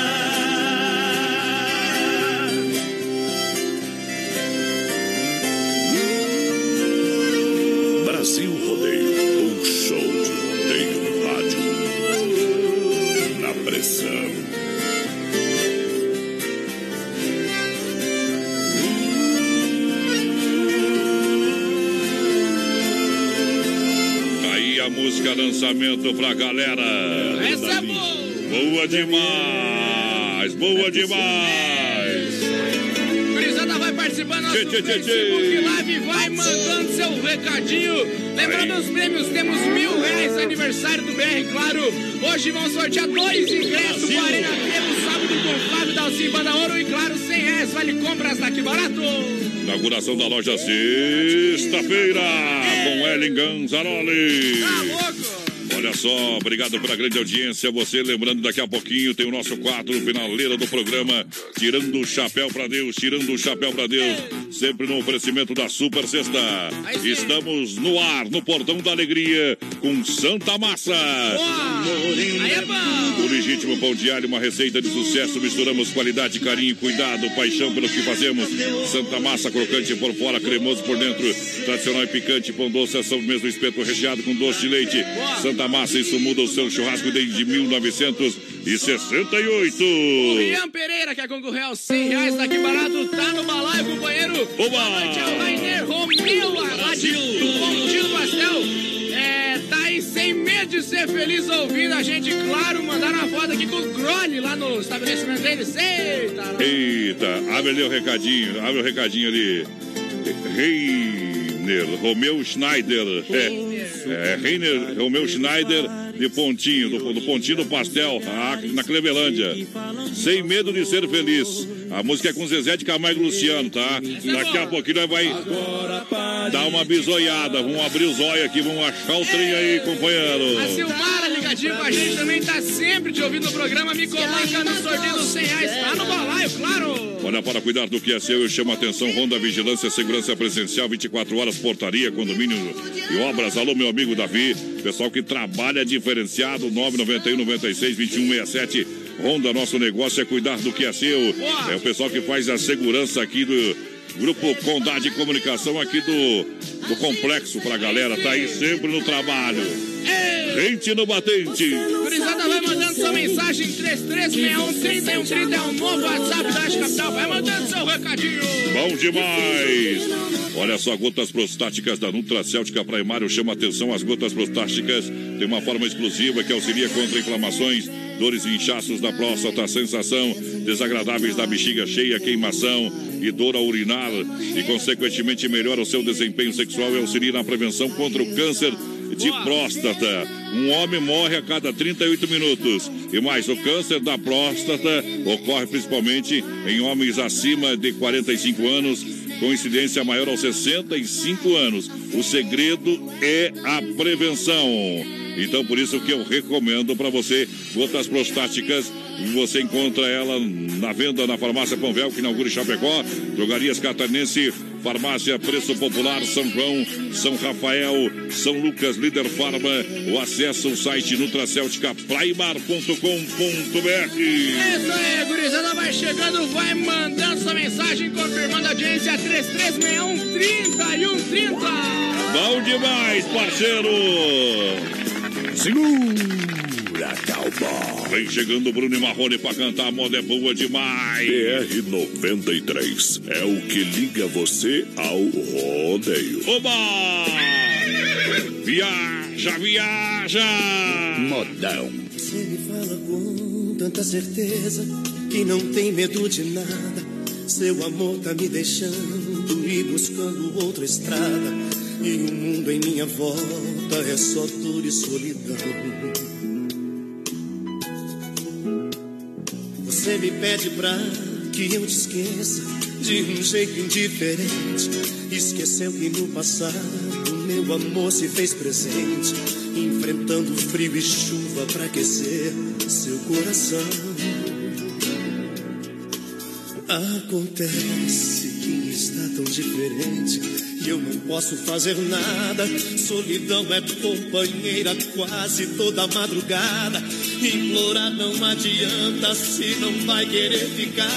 Facebook. Live, vai mandando seu recadinho. Lembrando os prêmios, temos mil reais aniversário do BR, claro. Hoje vamos sortear dois ingressos para Arena Pelo sábado com Flávio Dalci Banda Ouro e claro, 100 reais vale compras daqui barato. Inauguração da loja sexta-feira com Ellen Ganzaroli. Tá louco? Olha só, obrigado pela grande audiência. Você lembrando, daqui a pouquinho tem o nosso quadro finaleira do programa, tirando o chapéu pra Deus, tirando o chapéu pra Deus. Sempre no oferecimento da Super Sexta. Estamos no ar, no Portão da Alegria, com Santa Massa. É. O legítimo pão diário, uma receita de sucesso. Misturamos qualidade, carinho, cuidado, paixão pelo que fazemos. Santa Massa, crocante por fora, cremoso por dentro. Tradicional e picante, pão doce, é sobre mesmo espeto recheado com doce de leite. Santa Massa, isso muda o seu churrasco desde 1968. O Ian Pereira quer concorrer aos 100 reais daqui barato, tá no balaio, companheiro. Oba! Boa noite ao Rainer Pontinho do Pastel. É, tá aí sem medo de ser feliz ouvindo a gente, claro, mandaram uma foto aqui com o Crone lá no estabelecimento deles. Eita! Eita, abre ali o recadinho, abre o recadinho ali. Reiner, Romeu Schneider. É, é Reiner, Romeu Schneider de Pontinho, do, do Pontinho do Pastel, ah, na Clevelândia. Sem medo de ser feliz. A música é com Zezé de Camargo e Luciano, tá? Daqui a pouquinho nós vai dar uma bisoiada. Vamos abrir os olhos aqui, vamos achar o trem aí, companheiro. A Silmara ligadinho com a gente também tá sempre te ouvindo no programa. Me coloca no sorteio dos 100 reais. Tá no balaio, claro. Olha, para cuidar do que é seu, eu chamo a atenção Ronda Vigilância Segurança Presencial, 24 horas, portaria, condomínio e obras. Alô, meu amigo Davi, pessoal que trabalha diferenciado, 991 96 2167. Ronda, nosso negócio é cuidar do que é seu. É o pessoal que faz a segurança aqui do Grupo Condade de Comunicação, aqui do, do Complexo pra galera. Tá aí sempre no trabalho. Gente no batente. Gurizada, vai mandando sua mensagem 3361 é o novo WhatsApp da Capital. Vai mandando seu recadinho. Bom demais! Olha só, gotas prostáticas da Nutra Céltica Primário chama atenção. As gotas prostáticas têm uma forma exclusiva que auxilia contra inflamações, dores e inchaços da próstata, sensação desagradáveis da bexiga cheia, queimação e dor ao urinar e, consequentemente, melhora o seu desempenho sexual e auxilia na prevenção contra o câncer de próstata. Um homem morre a cada 38 minutos. E mais, o câncer da próstata ocorre principalmente em homens acima de 45 anos, com incidência maior aos 65 anos. O segredo é a prevenção. Então, por isso que eu recomendo para você gotas prostáticas. Você encontra ela na venda na farmácia Panvel, que inaugura em Chapecó, Drogarias Catarinense, Farmácia Preço Popular, São João, São Rafael, São Lucas, Líder Farma, o acesso ao site nutracelticaplaimar.com.br. Isso aí, gurizada, vai chegando, vai mandando sua mensagem, confirmando a audiência 3361 30 e 130. Bom demais, parceiro! Segura, cowboy! Vem chegando o Bruno e Marrone pra cantar, a moda é boa demais! BR-93 é o que liga você ao rodeio. Oba! Viaja, viaja! Modão. Você me fala com tanta certeza que não tem medo de nada. Seu amor tá me deixando ir buscando outra estrada. E o mundo em minha volta é só dor e solidão. Você me pede pra que eu te esqueça de um jeito indiferente. Esqueceu que no passado meu amor se fez presente, enfrentando frio e chuva pra aquecer seu coração. Acontece está tão diferente e eu não posso fazer nada. Solidão é companheira quase toda madrugada. Implorar não adianta se não vai querer ficar.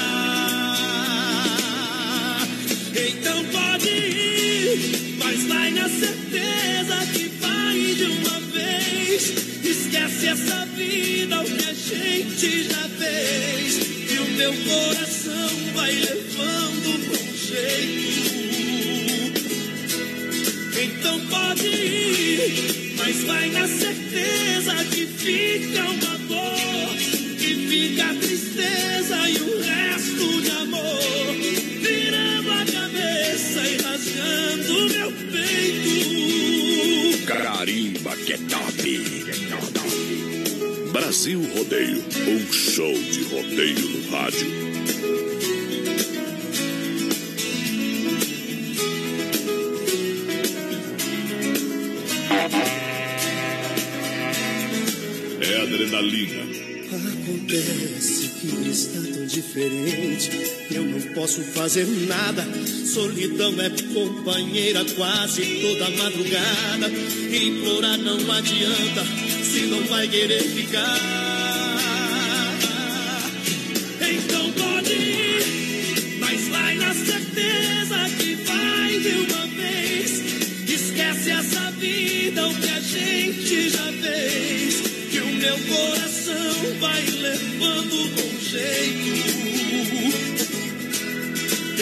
Então pode ir, mas vai na certeza que vai de uma vez. Esquece essa vida, o que a gente já fez. Teu coração vai levando com jeito. Então pode ir, mas vai na certeza que fica uma dor, que fica a tristeza e o resto de amor. Brasil Rodeio, um show de rodeio no rádio. É adrenalina. Acontece que está tão diferente. Eu não posso fazer nada. Solidão é companheira quase toda madrugada. Implorar não adianta se não vai querer ficar. Então pode ir, mas vai na certeza que vai de uma vez. Esquece essa vida, o que a gente já fez. Que o meu coração vai levando com jeito.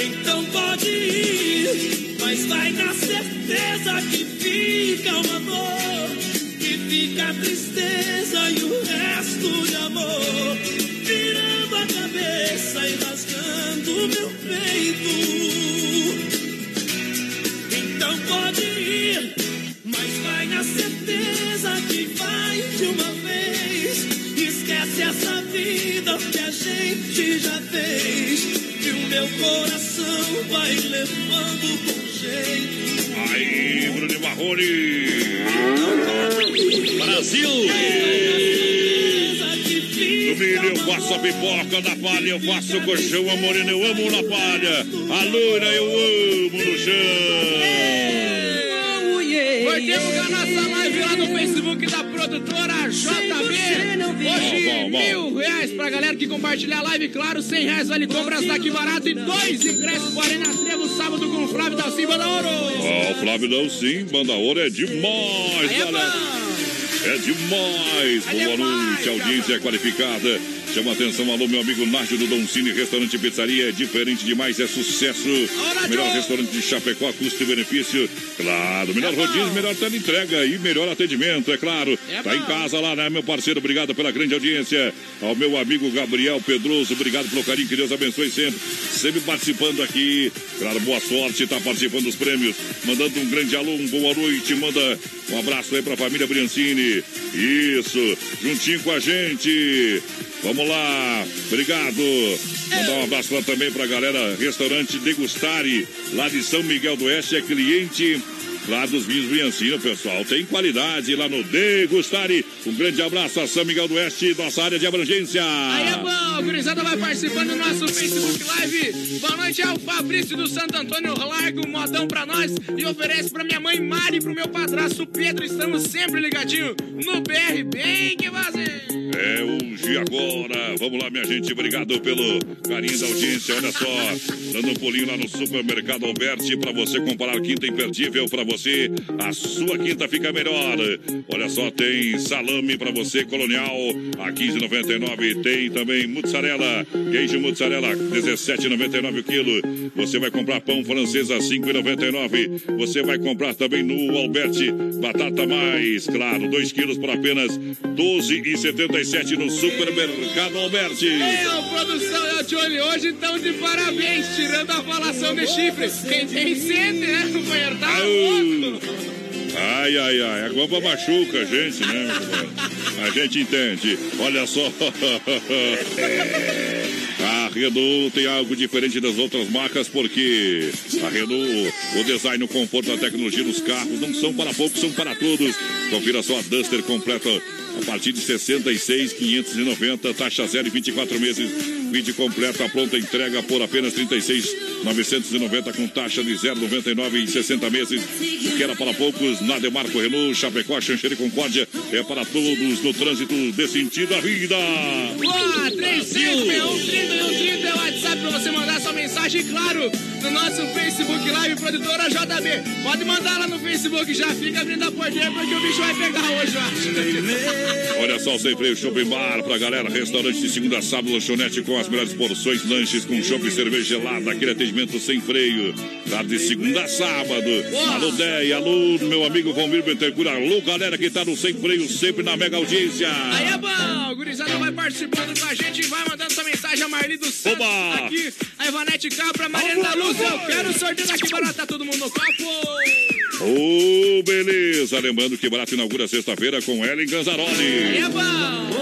Então pode ir, mas vai na certeza que fica amor, que fica a tristeza e o resto de amor, virando a cabeça e rasgando meu peito. Então pode ir, mas vai na certeza que vai de uma vez. Esquece essa vida que a gente já fez. Que o meu coração vai levando com jeito. Aí, Bruno Marrone. Brasil! Domingo, eu faço a pipoca na palha, eu faço o colchão, a morena, eu amo na palha. A loira, eu amo no chão. Voltemos com a nossa live lá no Facebook da produtora JB. Hoje, Bom, mil reais pra galera que compartilhar a live. Claro, cem reais vale compras daqui barato e dois ingressos para Arena Trevo sábado com o Flávio da Silva da Ouro. Ó, o Flávio não sim, banda ouro é demais, Aí é galera. É demais. Boa noite, audiência qualificada. Chama atenção, alô, meu amigo Nárdio do Don Cine, restaurante e pizzaria. É diferente demais, é sucesso. Melhor restaurante de Chapecó, custo e benefício. Claro, melhor rodízio, melhor entrega e melhor atendimento, é claro. Tá em casa lá, né, meu parceiro? Obrigado pela grande audiência. Ao meu amigo Gabriel Pedroso, obrigado pelo carinho, que Deus abençoe sempre. Sempre participando aqui. Claro, boa sorte, tá participando dos prêmios. Mandando um grande alô, um boa noite. Manda um abraço aí pra família Briancini. Isso, juntinho com a gente. Vamos lá, obrigado. Mandar um abraço lá também pra galera Restaurante Degustare, lá de São Miguel do Oeste, é cliente lá dos vinhos Briancino, pessoal. Tem qualidade lá no Degustare. Um grande abraço a São Miguel do Oeste, nossa área de abrangência. Aí é bom, a gurizada vai participando do nosso Facebook Live. Boa noite ao Fabrício do Santo Antônio, larga um modão pra nós e oferece pra minha mãe Mari e pro meu padrasto Pedro. Estamos sempre ligadinho no BR, bem que fazer. É hoje agora. Vamos lá, minha gente. Obrigado pelo carinho da audiência. Olha só, dando um pulinho lá no supermercado Alberti para você comparar quinta imperdível para você. A sua quinta fica melhor. Olha só, tem salame para você colonial a 15,99. Tem também mussarela, queijo mussarela 17,99 o quilo. Você vai comprar pão francês a 5,99. Você vai comprar também no Alberti batata mais, claro, 2 quilos por apenas 12,77 no supermercado Alberti. É, produção, eu te olho hoje, então de parabéns, tirando a falação de chifre. Quem tem sente, né, companheiro? Tá louco. Ai, ai, ai, a guampa machuca a gente, né? A gente entende. Olha só. A Renault tem algo diferente das outras marcas, porque a Renault, o design, o conforto, a tecnologia dos carros não são para poucos, são para todos. Confira só a Duster completa a partir de 66,590, taxa zero e 24 meses. Vídeo completa, pronta entrega por apenas 36,990 com taxa de 0,99 em 60 meses. O que era para poucos, na Demarco Renault, Chapecó, Xanxerê e Concórdia é para todos no trânsito dê sentido à vida. Boa, 3661 é o WhatsApp pra você mandar sua mensagem, claro, no nosso Facebook Live, produtora JB. Pode mandar lá no Facebook, já fica abrindo a porteira porque o bicho vai pegar hoje, eu acho. Olha só o Sem Freio Shopping Bar pra galera. Restaurante de segunda a sábado, lanchonete com as melhores porções, lanches com chopp e cerveja gelada. Aquele atendimento sem freio. Tá de segunda a sábado. Alô, Déia, alô, meu amigo Valmir Bentercura. Alô, galera que tá no Sem Freio, sempre na mega audiência. Aí é bom, o gurizada vai participando com a gente, vai mandando sua mensagem a Marli do Santos Oba! aqui, a Ivanete Capra, Mariana da Luz, eu quero sorteio daqui barato, tá todo mundo no copo. Ô, beleza. Lembrando que Barato inaugura sexta-feira com Ellen Ganzaroli. Bom.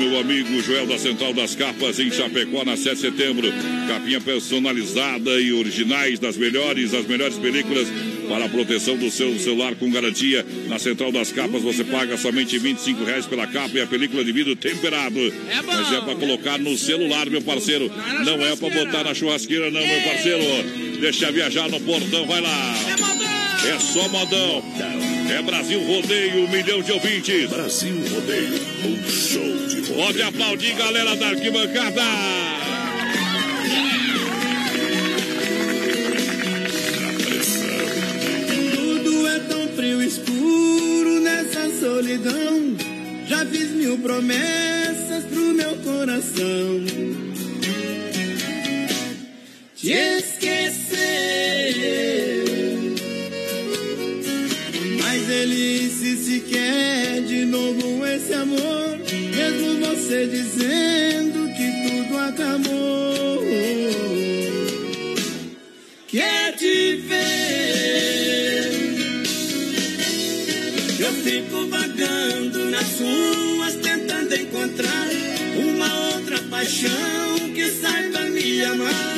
meu amigo Joel da Central das Capas em Chapecó, na 7 de setembro. Capinha personalizada e originais das melhores, as melhores películas para a proteção do seu celular com garantia. Na Central das Capas você paga somente 25 reais pela capa e a película de vidro temperado. É bom. Mas é para colocar no celular, meu parceiro. Não é, para botar na churrasqueira, não, meu parceiro. Deixa viajar no portão, vai lá. É modão. É só modão. É Brasil Rodeio, um milhão de ouvintes. Brasil Rodeio, um show de rodeio. Pode aplaudir, galera da arquibancada. Tudo é tão frio e escuro nessa solidão. Já fiz mil promessas pro meu coração. Te esquecer. Mas ele se se quer de novo esse amor. Mesmo você dizendo que tudo acabou. Quer te ver. Eu fico vagando nas ruas tentando encontrar uma outra paixão que saiba me amar.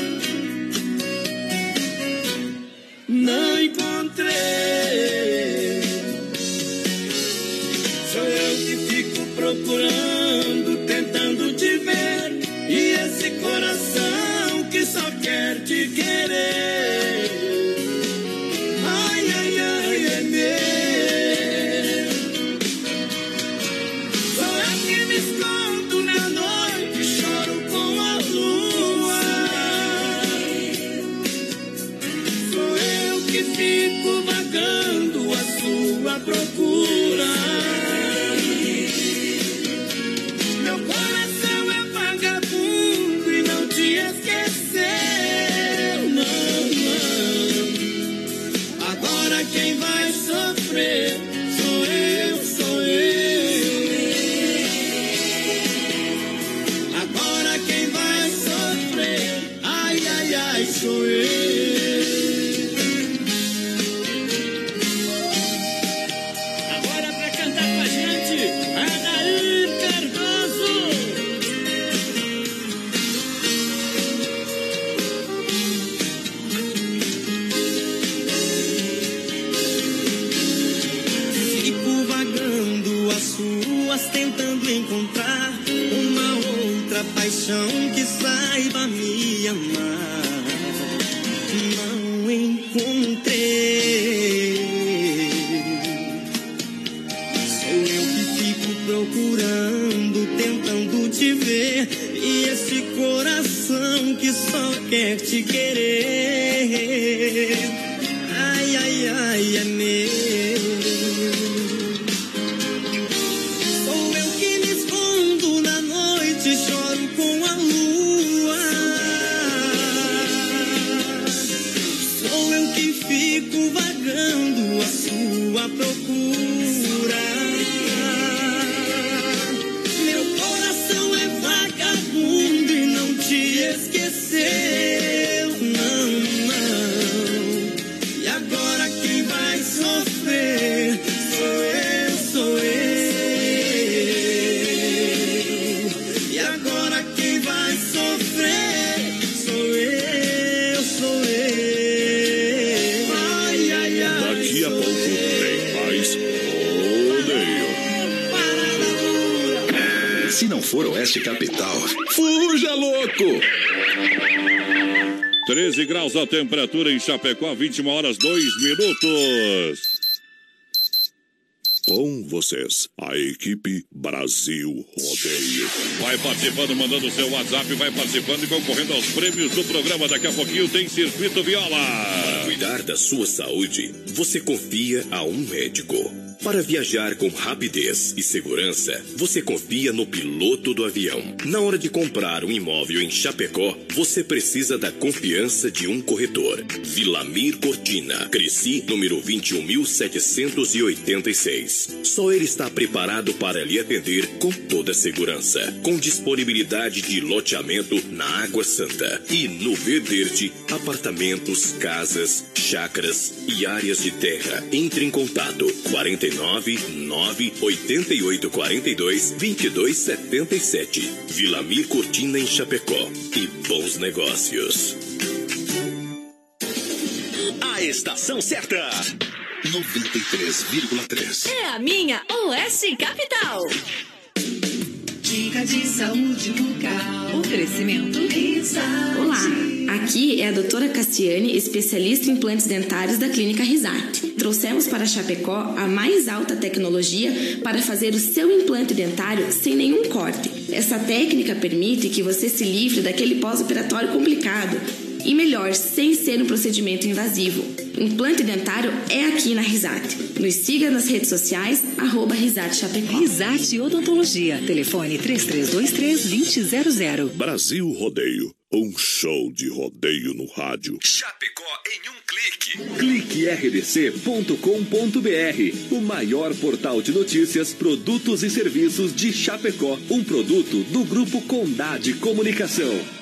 Graus a temperatura em Chapecó, 21 horas 2 minutos. Com vocês, a equipe Brasil Rodeio. Vai participando, mandando seu WhatsApp, vai participando e concorrendo aos prêmios do programa. Daqui a pouquinho tem Circuito Viola. Para cuidar da sua saúde, você confia a um médico. Para viajar com rapidez e segurança, você confia no piloto do avião. Na hora de comprar um imóvel em Chapecó, você precisa da confiança de um corretor. Vilamir Cortina, Cresci, número 21.786. Só ele está preparado para lhe atender com toda segurança. Com disponibilidade de loteamento na Água Santa e no Verderte, apartamentos, casas, chácaras e áreas de terra. Entre em contato 49 99 988 42 2277. Vila Mir Cortina em Chapecó. E bons negócios. A estação certa. 93,3. É a minha Oeste Capital. Dica de saúde bucal. Oferecimento Olá, aqui é a doutora Cassiane, especialista em implantes dentários da Clínica Risate. Trouxemos para Chapecó a mais alta tecnologia para fazer o seu implante dentário sem nenhum corte. Essa técnica permite que você se livre daquele pós-operatório complicado e melhor, sem ser um procedimento invasivo. Implante dentário é aqui na Risate. Nos siga nas redes sociais, arroba Risate Chapecó. Risate Odontologia. Telefone 3323-2000. Brasil Rodeio. Um show de rodeio no rádio. Chapecó em um clique. Clique rdc.com.br, o maior portal de notícias, produtos e serviços de Chapecó. Um produto do Grupo Condade Comunicação.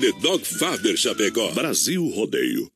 The Dog Father Chapecó. Brasil Rodeio.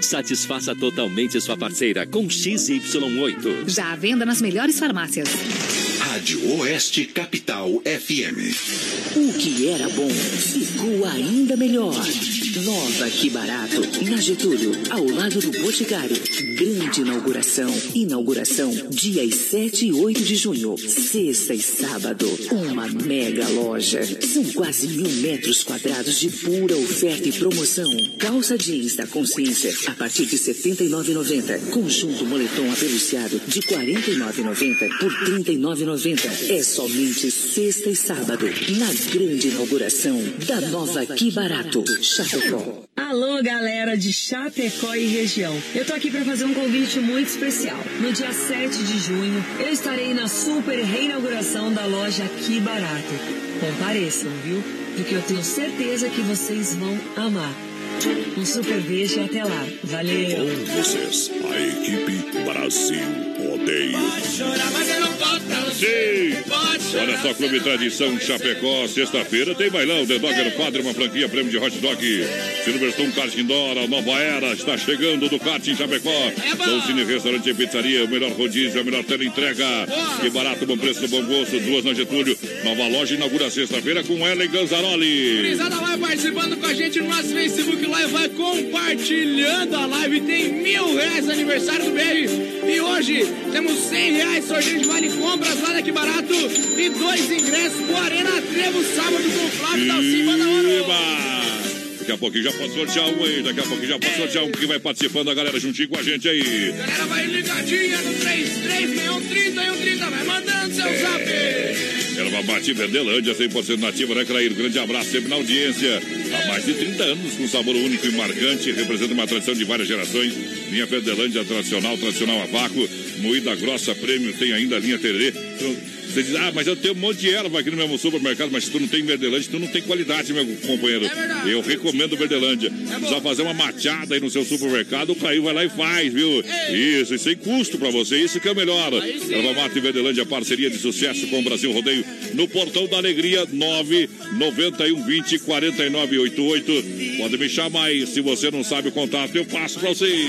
satisfaça totalmente sua parceira com XY8. Já à venda nas melhores farmácias. Rádio Oeste Capital FM. O que era bom ficou ainda melhor. Nova Que Barato, na Getúlio, ao lado do Boticário. Grande inauguração. Inauguração dias 7 e 8 de junho, sexta e sábado. Uma mega loja. São quase mil metros quadrados de pura oferta e promoção. Calça jeans da Consciência a partir de R$ 79,90. Conjunto moletom apeluciado de R$ 49,90 por R$ 39,90. É somente sexta e sábado, na grande inauguração da nova Que Barato, Chapecó. Alô, galera de Chapecó e região. Eu tô aqui para fazer um convite muito especial. No dia 7 de junho, eu estarei na super reinauguração da loja Que Barato. Compareçam, viu? Porque eu tenho certeza que vocês vão amar. Um super beijo e até lá. Valeu! Com vocês, a equipe Brasil Rodeio. Chorar, mas eu não posso. Sim. Pode chorar. Olha só, Clube Tradição Chapecó, sexta-feira tem bailão, The Dogger Padre, uma franquia prêmio de hot dog. Silverstone Kart Indoor, a nova era está chegando do kart em Chapecó. Dolcine Restaurante e Pizzaria, o melhor rodízio, a melhor tela entrega. Que barato, bom preço, bom gosto, duas na Getúlio. Nova loja inaugura sexta-feira com Ellen Ganzaroli. Gurizada vai participando com a gente no nosso Facebook Live, vai compartilhando a live. Tem mil reais aniversário do BR. E hoje temos 100 reais sorteio de vale compras lá daqui barato. E dois ingressos pro Arena Trevo sábado com o Flávio da Silva da Ouro. Daqui a pouquinho já pode sortear um aí, daqui a pouquinho já pode sortear um que vai participando, a galera juntinho com a gente aí. Galera vai ligadinha no 336130 e 130, vai mandando seu zap. Erva Mate Verdelândia, 100% nativa, né, Clair? Grande abraço sempre na audiência. Há mais de 30 anos, com sabor único e marcante, representa uma tradição de várias gerações. Linha Verdelândia tradicional, tradicional a vácuo, moída grossa, prêmio, tem ainda a linha Tererê. Você diz, ah, mas eu tenho um monte de erva aqui no meu supermercado, mas se tu não tem Verdelândia, tu não tem qualidade, meu companheiro. eu recomendo Verdelândia. Precisa fazer uma machada aí no seu supermercado, o Clair vai lá e faz, viu? Isso, e sem custo pra você, isso que é o melhor. Erva Mate Verdelândia, parceria de sucesso com o Brasil Rodeio, no Portão da Alegria, 991 20 4988. Pode me chamar aí, se você não sabe o contato, eu passo pra você.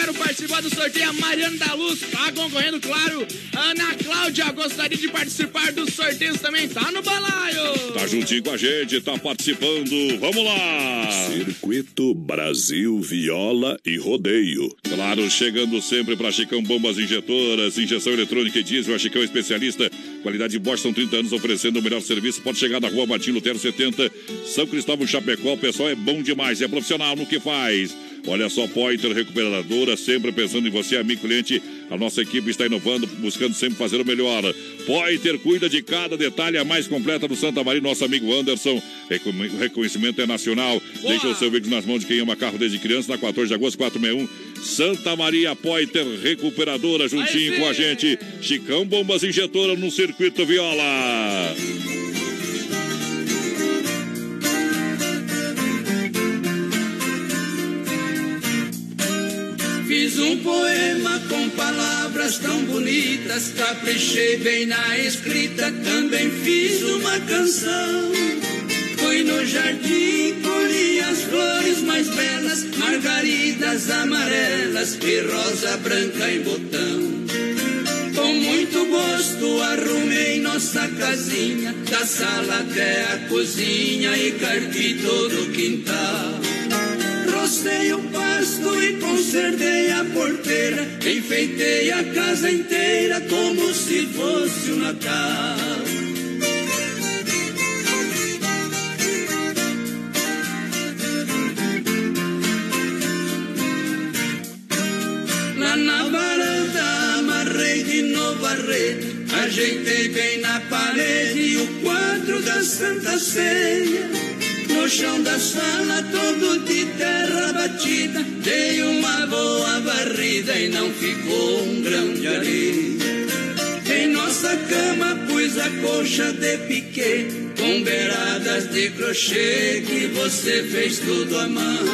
Quero participar do sorteio. A Mariana da Luz tá concorrendo, claro. A Ana Cláudia gostaria de participar dos sorteios também, tá no balaio. Tá juntinho com a gente, tá participando. Vamos lá. Circuito Brasil Viola e Rodeio. Claro, chegando sempre para Chicão Bombas Injetoras, injeção eletrônica e diesel. A Chicão é especialista. Qualidade Bosch, são 30 anos oferecendo o melhor serviço. Pode chegar na rua Martin Lutero 70, São Cristóvão Chapecó. O pessoal é bom demais, é profissional no que faz. Olha só, Pointer Recuperadora, sempre pensando em você, amigo cliente. A nossa equipe está inovando, buscando sempre fazer o melhor. Pointer cuida de cada detalhe, a mais completa do Santa Maria, nosso amigo Anderson. Reconhecimento é nacional. Boa. Deixa o seu veículo nas mãos de quem ama carro desde criança, na 14 de agosto, 461. Santa Maria Pointer Recuperadora, juntinho com a gente. Chicão Bombas Injetora no Circuito Viola. Fiz um poema com palavras tão bonitas, caprichei bem na escrita, também fiz uma canção. Fui no jardim, colhi as flores mais belas, margaridas amarelas e rosa branca em botão. Com muito gosto arrumei nossa casinha, da sala até a cozinha e carpi todo o quintal. Rostei o e consertei a porteira, enfeitei a casa inteira como se fosse o Natal. Lá na varanda amarrei de novo a rede, ajeitei bem na parede o quadro da Santa Ceia. No chão da sala todo de terra batida, dei uma boa varrida e não ficou um grão de areia. Em nossa cama pus a colcha de piquê, com beiradas de crochê que você fez tudo à mão.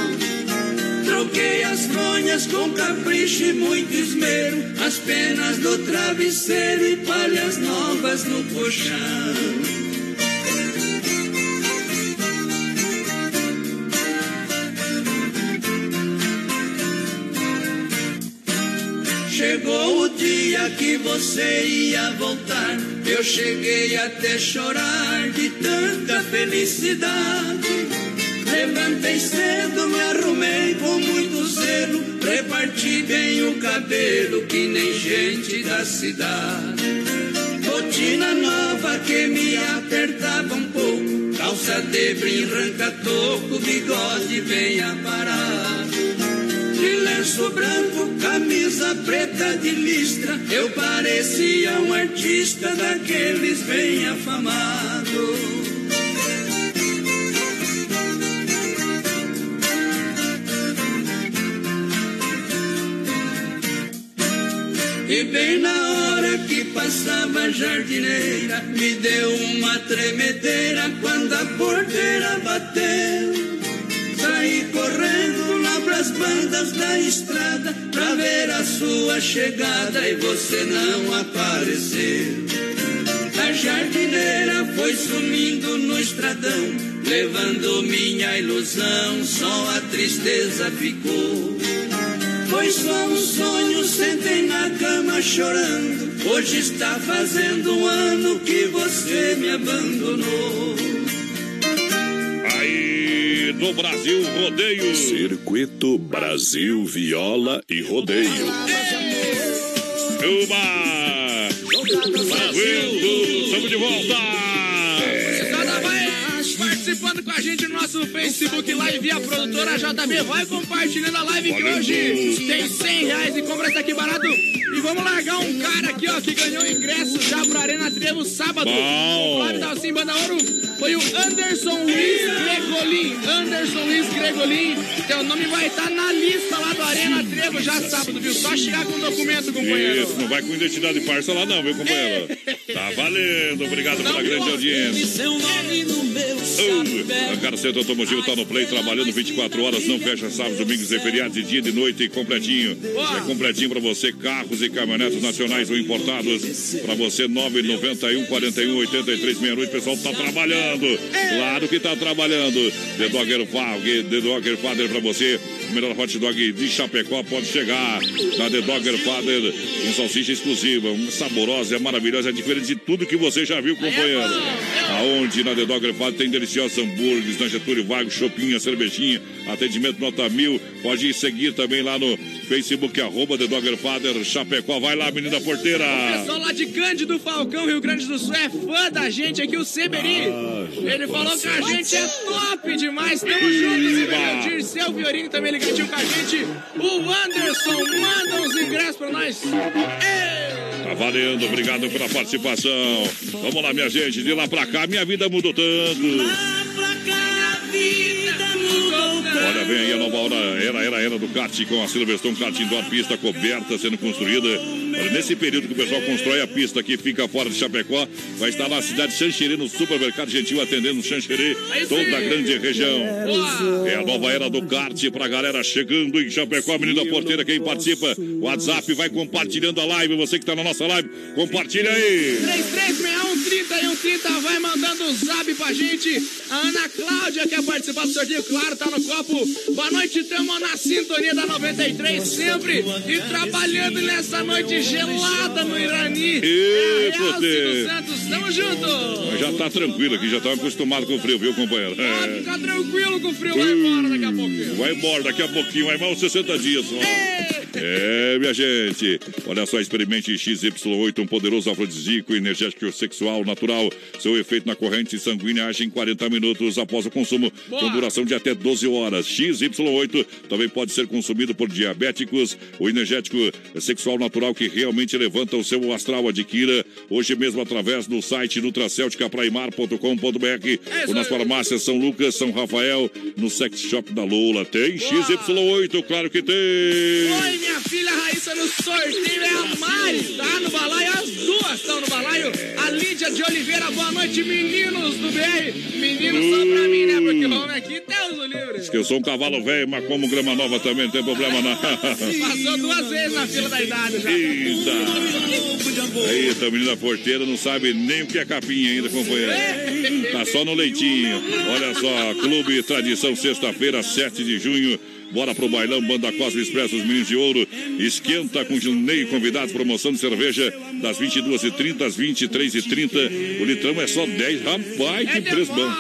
Troquei as fronhas com capricho e muito esmero, as penas do travesseiro e palhas novas no colchão. Chegou o dia que você ia voltar. Eu cheguei até chorar de tanta felicidade. Levantei cedo, me arrumei com muito zelo. Reparti bem o cabelo, que nem gente da cidade. Rotina nova que me apertava um pouco. Calça de brim, toco, bigode bem aparado de lenço branco, camisa preta de listra. Eu parecia um artista daqueles bem afamados. E bem na hora que passava a jardineira, me deu uma tremedeira quando a porteira bateu. Saí correndo pras bandas da estrada pra ver a sua chegada e você não apareceu. A jardineira foi sumindo no estradão, levando minha ilusão, só a tristeza ficou. Foi só um sonho, sentei na cama chorando. Hoje está fazendo um ano que você me abandonou. No Brasil Rodeio. Circuito Brasil Viola e Rodeio. Brasil, com a gente no nosso Facebook Live e a produtora JB vai compartilhando a live que hoje tem 100 reais e compra essa aqui barato. E vamos largar um cara aqui, ó, que ganhou ingresso já pra Arena Trevo sábado. Bom. Flávio Dalcim Banda Ouro foi o Anderson Luiz Gregolin. Anderson Luiz Gregolin. Teu nome vai estar na lista lá do Arena Trevo já sábado, viu? Só chegar com o documento, companheiro. Isso, não vai com identidade farsa lá não, viu, companheiro? Tá valendo, obrigado pela grande audiência. Ancar Centro Automotivo tá no Play, trabalhando 24 horas, não fecha sábados, domingos e feriados, de dia, de noite e completinho. É completinho pra você, carros e caminhonetes nacionais ou importados. Pra você, 991 41 83 68. Pessoal, tá trabalhando. Claro que tá trabalhando. The Dogger Father, The Dogger Father pra você. O melhor hot dog de Chapecó pode chegar. Na The Dogger Father, um salsicha exclusiva, uma saborosa, é maravilhosa, é diferente de tudo que você já viu, companheiro. Aonde na The Dogger Father tem deliciosos hambúrgueres, na Getúlio Vargas, chopinha, cervejinha, atendimento nota mil. Pode seguir também lá no Facebook, arroba The Dogger Father Chapecó. Vai lá, menina porteira. O pessoal lá de Cândido Falcão, Rio Grande do Sul, é fã da gente aqui, o Seberi. Ele falou que a gente é top demais. Tamo junto, Seberi. O Dirceu Fiorini também ligadinho com a gente. O Anderson manda uns ingressos pra nós. Tá valendo, obrigado pela participação. Vamos lá, minha gente, de lá pra cá, minha vida mudou tanto. Olha, vem aí a nova hora, era, era, era do kart com a Silverstone Kart Indoor, pista coberta sendo construída. Olha, nesse período que o pessoal constrói a pista que fica fora de Chapecó, vai estar na cidade de Xanxerê, no supermercado gentil, atendendo Xanxerê, toda a grande região. É a nova era do kart pra galera chegando em Chapecó, Avenida Porteira, quem participa, WhatsApp, vai compartilhando a live, você que tá na nossa live, compartilha aí. 3361 30 vai mandando o zap pra gente. A Ana Cláudia quer participar do sorteio, claro, tá no copo. Boa noite, tamo na sintonia da 93 sempre e trabalhando nessa noite gelada no Irani. Ê, é, Prote. Silvio Santos, tamo junto. Já tá tranquilo aqui, já tá acostumado com o frio, viu, companheiro? É. ficar tranquilo que o frio vai embora daqui a pouquinho. Vai embora daqui a pouquinho, vai mal uns 60 dias só. É, minha gente. Olha só, experimente XY8, um poderoso afrodisíaco, energético sexual natural. Seu efeito na corrente sanguínea age em 40 minutos após o consumo, com duração de até 12 horas. XY8 também pode ser consumido por diabéticos. O energético sexual natural que realmente levanta o seu astral. Adquira hoje mesmo através do site nutracelticapraimar.com.br ou nas farmácias São Lucas, São Rafael, no sex shop da Lula. Tem XY8, claro que tem. Oi, minha filha Raíssa no sorteio é a Mari, tá no balaio, as duas estão no balaio. A Lídia de Oliveira, boa noite, meninos do BR. Meninos só pra mim, né? Porque o homem aqui, Deus o livre. Diz que eu sou um cavalo velho, mas como grama nova também não tem problema não. Passou duas vezes na fila da idade já. Eita! Eita, menina porteira não sabe nem o que é capinha ainda, companheiro. Tá só no leitinho. Olha só, Clube Tradição, sexta-feira, 7 de junho. Bora pro bailão, Banda Cosme Expresso, os Meninos de Ouro. Esquenta com Junei convidados, promoção de cerveja das 22h30 às 23h30. O litrão é só 10, rapaz, que preço bom.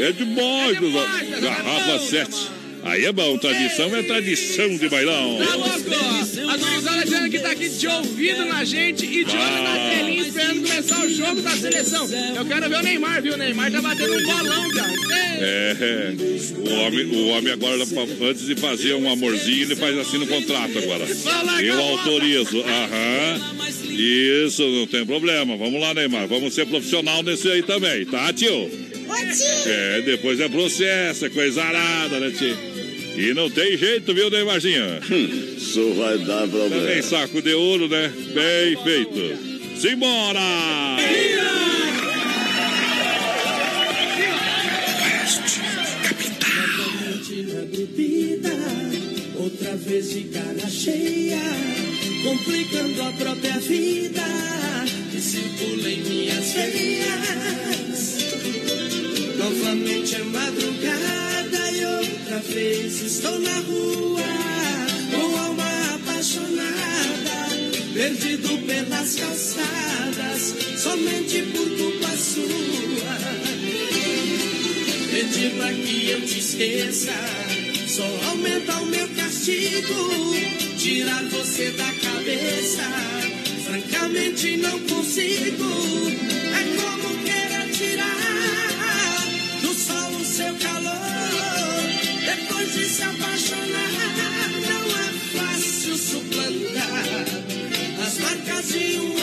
É demais, é Garrafa 7. Aí é bom, tradição é tradição de bailão. Tá louco? A gurizada dizendo que tá aqui de ouvido na gente e de olho na telinha esperando começar o jogo da seleção. Eu quero ver o Neymar, viu? O Neymar tá batendo um bolão, cara. É, o homem, o homem agora, antes de fazer um amorzinho, ele faz assim no contrato agora. Eu autorizo. Aham. Isso, não tem problema. Vamos lá, Neymar. Vamos ser profissional nesse aí também, tá, tio? É, depois é processo, é coisa arada, né, tio? E não tem jeito, viu, Neymarzinho? Isso vai dar problema. Também saco de ouro, né? Bem feito. Simbora! bebida, outra vez de cara cheia, complicando a própria vida, que circula em minhas veias. Novamente é madrugada vez estou na rua, com alma apaixonada, perdido pelas calçadas, somente por culpa sua. Pedir pra que eu te esqueça Só aumenta o meu castigo Tirar você da cabeça Francamente não consigo É como querer tirar Do sol o seu calor de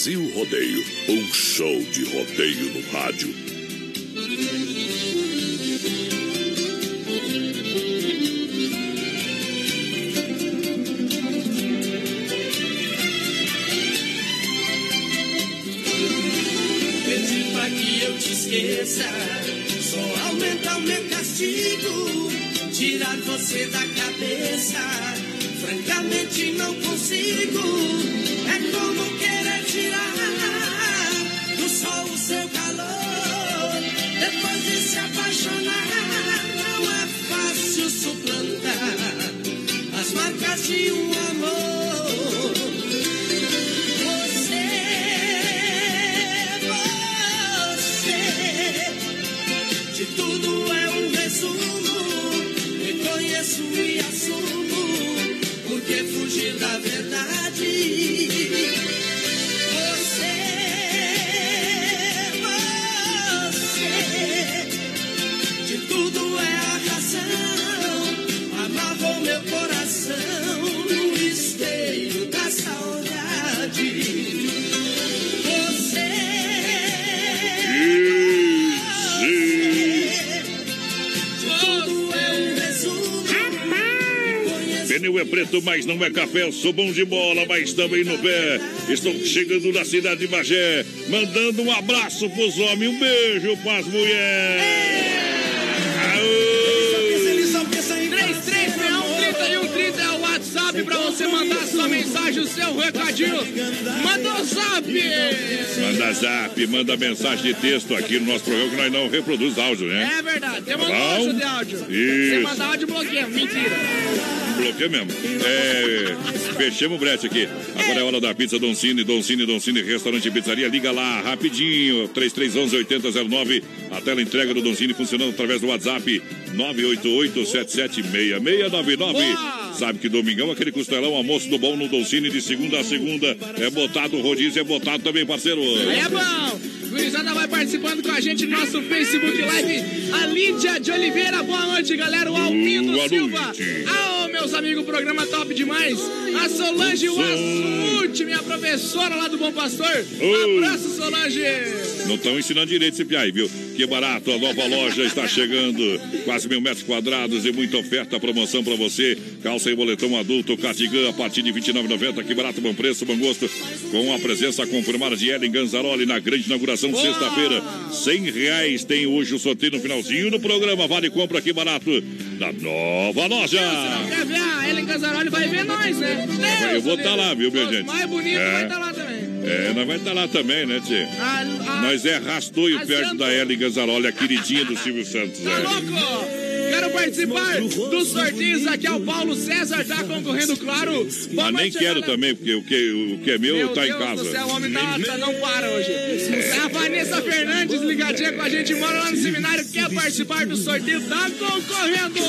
Brasil Rodeio, um show de rodeio no rádio. Pedir pra que eu te esqueça, só aumenta o meu castigo, tirar você da cabeça. Francamente não consigo, é como querer tirar do sol o seu calor. Depois de se apaixonar, não é fácil suplantar as marcas de um fugir da verdade. É preto, mas não é café. Eu sou bom de bola, mas também no pé. Estou chegando na cidade de Magé, mandando um abraço pros homens, um beijo pras mulheres. O seu recadinho. Manda o zap! Manda zap, manda mensagem de texto aqui no nosso programa que nós não reproduz áudio, né? É verdade, temos Tá um nojo de áudio. Isso. Você mandar áudio bloqueio, mentira. Bloqueio mesmo. É, fechamos o brete aqui. Agora é hora da pizza Doncini, Doncini, Doncini, restaurante e pizzaria. Liga lá rapidinho, 3311-8009. A tela entrega do Doncini funcionando através do WhatsApp 988-776699. Sabe que domingão, aquele costelão, almoço do bom no Doncini de segunda a segunda. É botado o rodízio, é botado também, parceiro. É bom! Gurizada vai participando com a gente no nosso Facebook Live. A Lídia de Oliveira, boa noite, galera. O Alpindo Boa Silva. noite. Ah, meus amigos, programa top demais. A Solange Wassuti, minha professora lá do Bom Pastor. Um abraço, Solange. Não estão ensinando direito esse piai, viu? Que barato, a nova loja está chegando. Quase mil metros quadrados e muita oferta, promoção para você. Calça e boletão adulto, cardigan a partir de R$ 29,90. Que barato, bom preço, bom gosto. Com a presença confirmada de Ellen Ganzaroli na grande inauguração, sexta-feira. R$ reais tem hoje o sorteio no finalzinho do programa. Vale compra, que barato. Da nova loja. Quer ver a Ellen Casaroli vai ver nós, né? Deus, Eu vou estar lá, viu, minha gente? mais bonito É. vai estar lá também. É, nós vai estar lá também, né, Tchê? A, a, Nós é rastoio perto da Ellen Ganzaroli, a queridinha do Silvio Santos. Tá é. louco? Quero participar dos sorteios aqui. É o Paulo César tá concorrendo, claro. Boa Mas nem noite, quero também, porque o que, o que é meu, Meu tá Deus em casa. do céu, o homem tá, tá- não para hoje. A Vanessa Fernandes ligadinha com a gente, mora lá no seminário, quer participar do sorteio, tá concorrendo.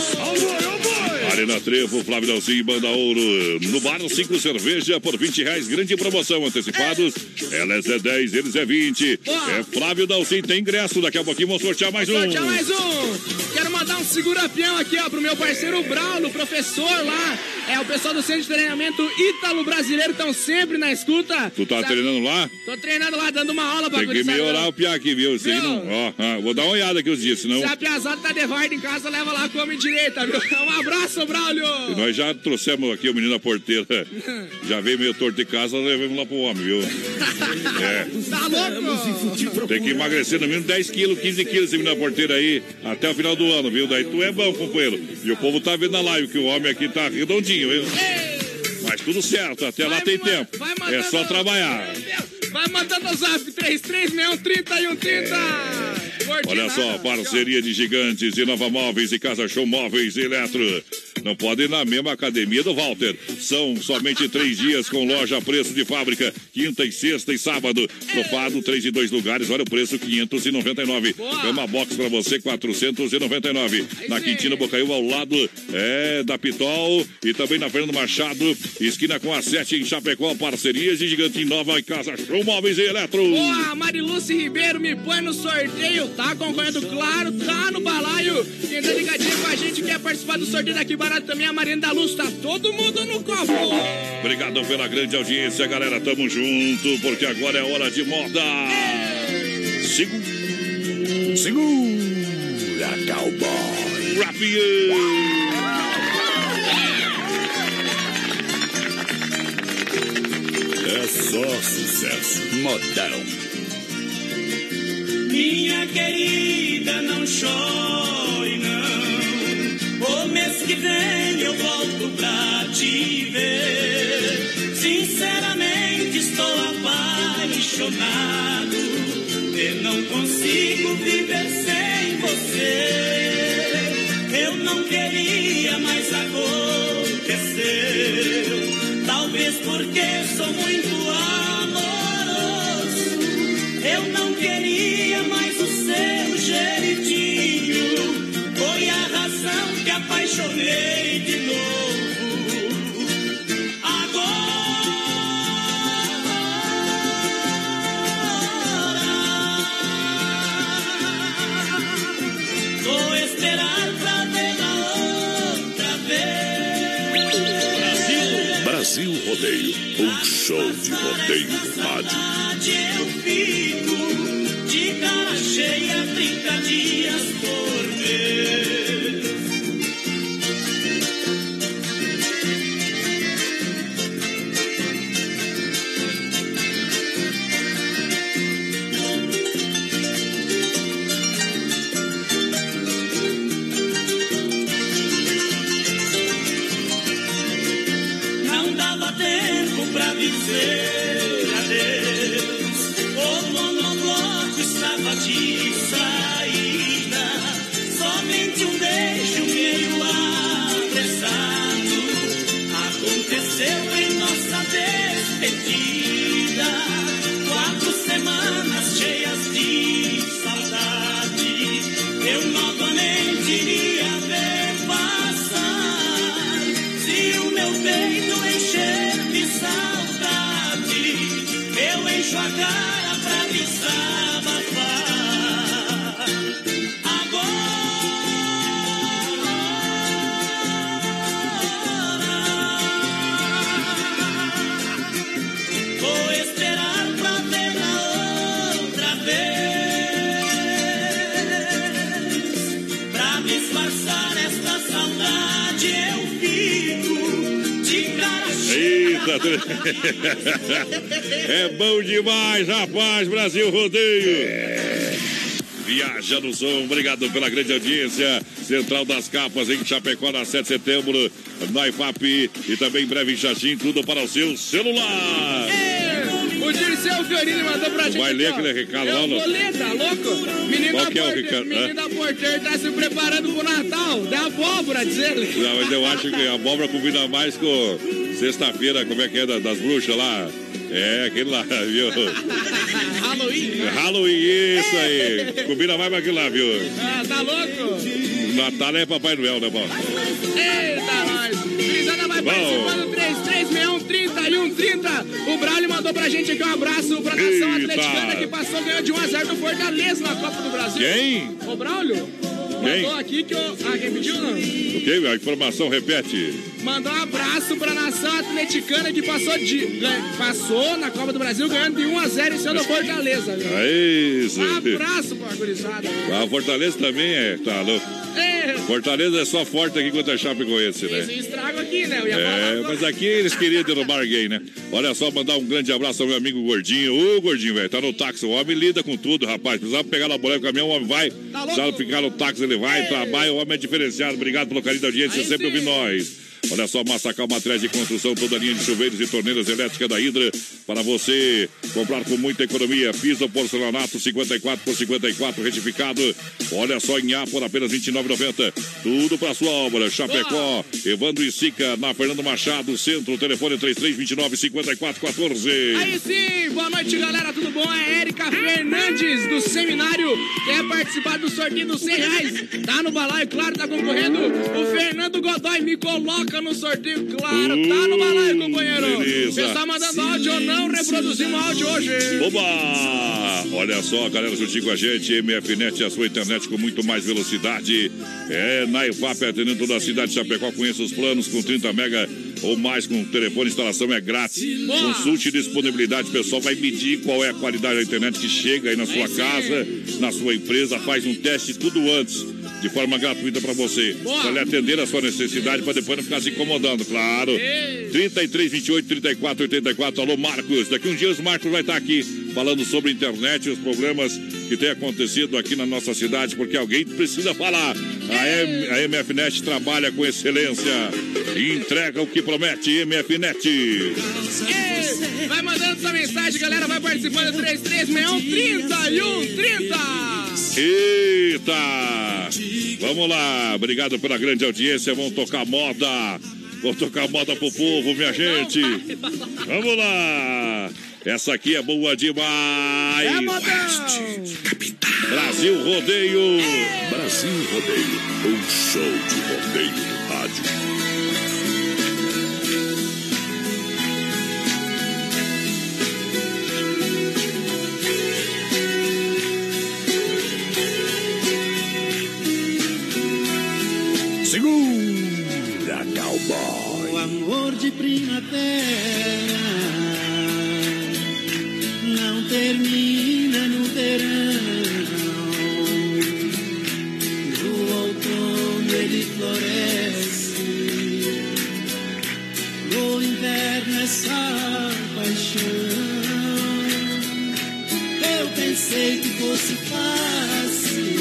Arena Trevo, Flávio e Banda Ouro. No bar, cinco cerveja por 20 reais. Grande promoção. Antecipados. Elas é 10, eles é 20. É Flávio Dalcinho, tem ingresso. Daqui a pouquinho vamos sortear mais um. Sortear mais um. Um segura-peão aqui, ó, pro meu parceiro Braulo, professor lá. É o pessoal do Centro de Treinamento Ítalo Brasileiro, estão sempre na escuta. Tu tá Sabe- treinando lá? Tô treinando lá, dando uma aula pra Tem que melhorar o piá aqui, viu? Ele não... ó, vou dar uma olhada aqui os dias, senão... Se a piazada tá de em casa, leva lá, come direita, viu? Um abraço, Braulio! E nós já trouxemos aqui o menino da porteira. Já veio meio torto de casa, levamos lá pro homem, viu? É. Tá louco? Tem que emagrecer no mínimo 10 quilos, 15 quilos esse menino da porteira aí, até o final do ano, viu? Daí tu é bom, companheiro. E o povo tá vendo na live que o homem aqui tá redondinho, viu? Mas tudo certo, até lá tem tempo. É só trabalhar. Vai mandando o zap 3361 3130. Olha só, parceria de gigantes de Nova Móveis e Casa Show Móveis e Eletro. Não pode ir na mesma academia do Walter. São somente três dias com loja a preço de fábrica. Quinta e sexta e sábado. Trofado, três e dois lugares. Olha o preço, 599. Cama box pra você, 499. Na Quintina Bocaiúva, ao lado é, da Pitol. E também na Fernando Machado. Esquina com a 7 em Chapecó. Parcerias de gigante Nova e Casa Show Móveis e Eletro. Boa, Mariluce Ribeiro me põe no sorteio, tá concorrendo, claro, tá no balaio. Quem tá ligadinho com a gente, quer participar do sorteio daqui barato também, a Marina da Luz, tá todo mundo no copo. Obrigado pela grande audiência, galera. Tamo junto, porque agora é hora de moda. Segura, segura, cowboy. Rapinho. É só sucesso. Modão. Minha querida, não chore, não. O mês que vem eu volto pra te ver. Sinceramente, estou apaixonado. E não consigo viver sem você. Eu não queria, mas aconteceu. Talvez porque sou show de rodeio no rádio. Eu fico de cara cheia 30 dias por é bom demais, rapaz, Brasil Rodeio. Viaja no som, obrigado pela grande audiência. Central das Capas em Chapecó, na 7 de setembro, na IFAP e também em breve em Xaxim, tudo para o seu celular. O Dirceu Fiorini mandou pra gente. Vai ler aquele recado Eu lá, vou não? ler, tá louco? Menino Qual da que é o porteira, recado? menino Hã? da porteira tá se preparando pro Natal. Da abóbora, diz ele. Não, mas eu acho que a abóbora combina mais com sexta-feira, como é que é, da- das bruxas lá. É, aquele lá, viu? Halloween. Halloween, isso aí. Combina mais com aquilo lá, viu? Ah, tá louco? Natal é Papai Noel, né, bom? Eita, nós. Grisada vai Bom. participando 3361 3130. O Braulio mandou pra gente aqui um abraço pra nação Eita. atleticana que passou ganhando de 1x0 do Fortaleza na Copa do Brasil. Quem? O Braulio? Quem? Mandou aqui que eu. Ah, quem pediu não? Ok, a informação repete. Mandou um abraço pra nação atleticana que passou, de, passou na Copa do Brasil ganhando de 1x0 em cima do Fortaleza. viu? É isso. Um abraço pra gurizada. A Fortaleza também é, tá louco. Fortaleza é só forte aqui contra a Chapecoense, né? esse estrago aqui, né? É, mas aqui eles queriam derrubar alguém, né? Olha só, mandar um grande abraço ao meu amigo Gordinho. Ô, Gordinho, velho, tá no táxi. O homem lida com tudo, rapaz. Precisava pegar na boleia do caminhão, o homem vai. Precisava ficar no táxi, ele vai, trabalha. O homem é diferenciado. Obrigado pelo carinho da audiência, sempre ouvindo nós. Olha só, Massacal Materiais de Construção, toda a linha de chuveiros e torneiras elétricas da Hidra. Para você comprar com muita economia. Piso porcelanato 54 por 54 retificado. Olha só, em A por apenas R$ 29,90. Tudo para sua obra. Chapecó, Evandro e Sica, na Fernando Machado, centro. Telefone 3329 5414. Aí sim, boa noite galera, tudo bom? É Érica Fernandes do seminário, quer participar do sorteio dos 100 reais, tá no balaio, claro, tá concorrendo o Fernando Godoy, me coloca no sorteio, claro. Tá no balaio, companheiro. beleza. Você tá mandando áudio ou não? Reproduzimos áudio hoje. Oba! Olha só, galera, juntinho com a gente, MFNet, a sua internet com muito mais velocidade. É, na IFAP, atendendo toda a cidade de Chapecó, conheça os planos com 30 mega ou mais com telefone, instalação é grátis. Consulte disponibilidade, o pessoal vai medir qual é a qualidade da internet que chega aí na sua casa, na sua empresa, faz um teste tudo antes. De forma gratuita para você. Para lhe atender a sua necessidade, para depois não ficar se incomodando, claro. 33, 28, 34, 84. Alô, Marcos. Daqui uns dias o Marcos vai estar aqui falando sobre internet e os problemas que tem acontecido aqui na nossa cidade, porque alguém precisa falar. A, M, a MFNet trabalha com excelência e entrega o que promete. MFNet. Ei, vai mandando sua mensagem, galera. Vai participando. 3361 3130. Eita! Vamos lá, obrigado pela grande audiência. Vamos tocar moda. Vamos tocar moda pro povo, minha gente. Vamos lá. Essa aqui é boa demais. É modão. Brasil Rodeio. Brasil Rodeio, um show de rodeio no rádio. Segura, cowboy. O amor de primavera termina no verão. No outono ele floresce. No inverno só paixão. Eu pensei que fosse fácil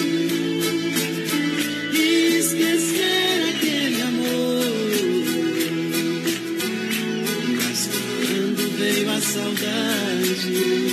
esquecer aquele amor. Mas quando veio a saudade,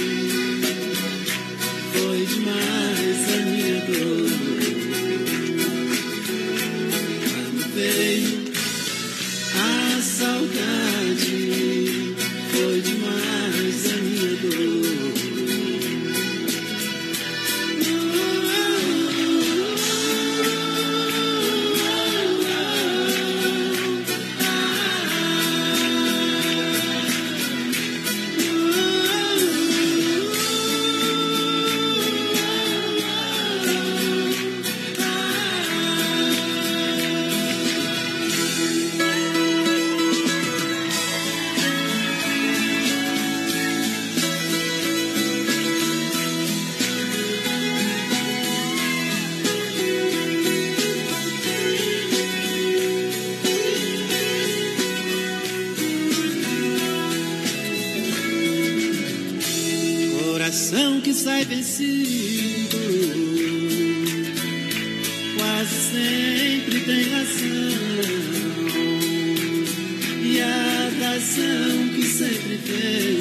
sai vencido, quase sempre tem razão. E a razão que sempre vence,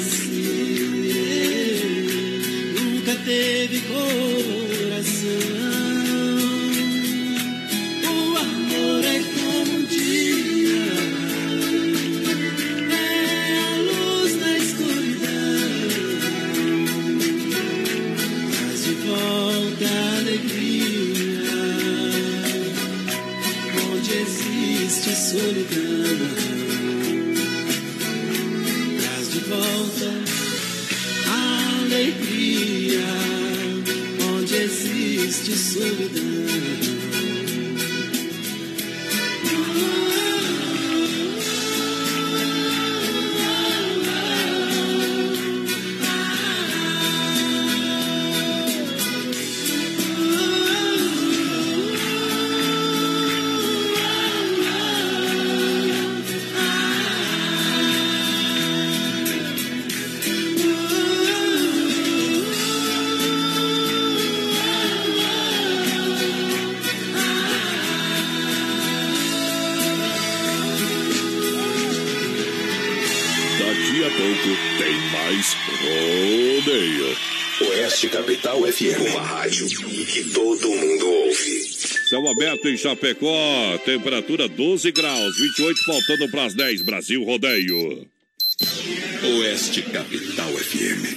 Chapecó, temperatura 12 graus, 28 faltando para as 10. Brasil Rodeio. Oeste Capital FM.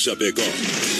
Chapecó.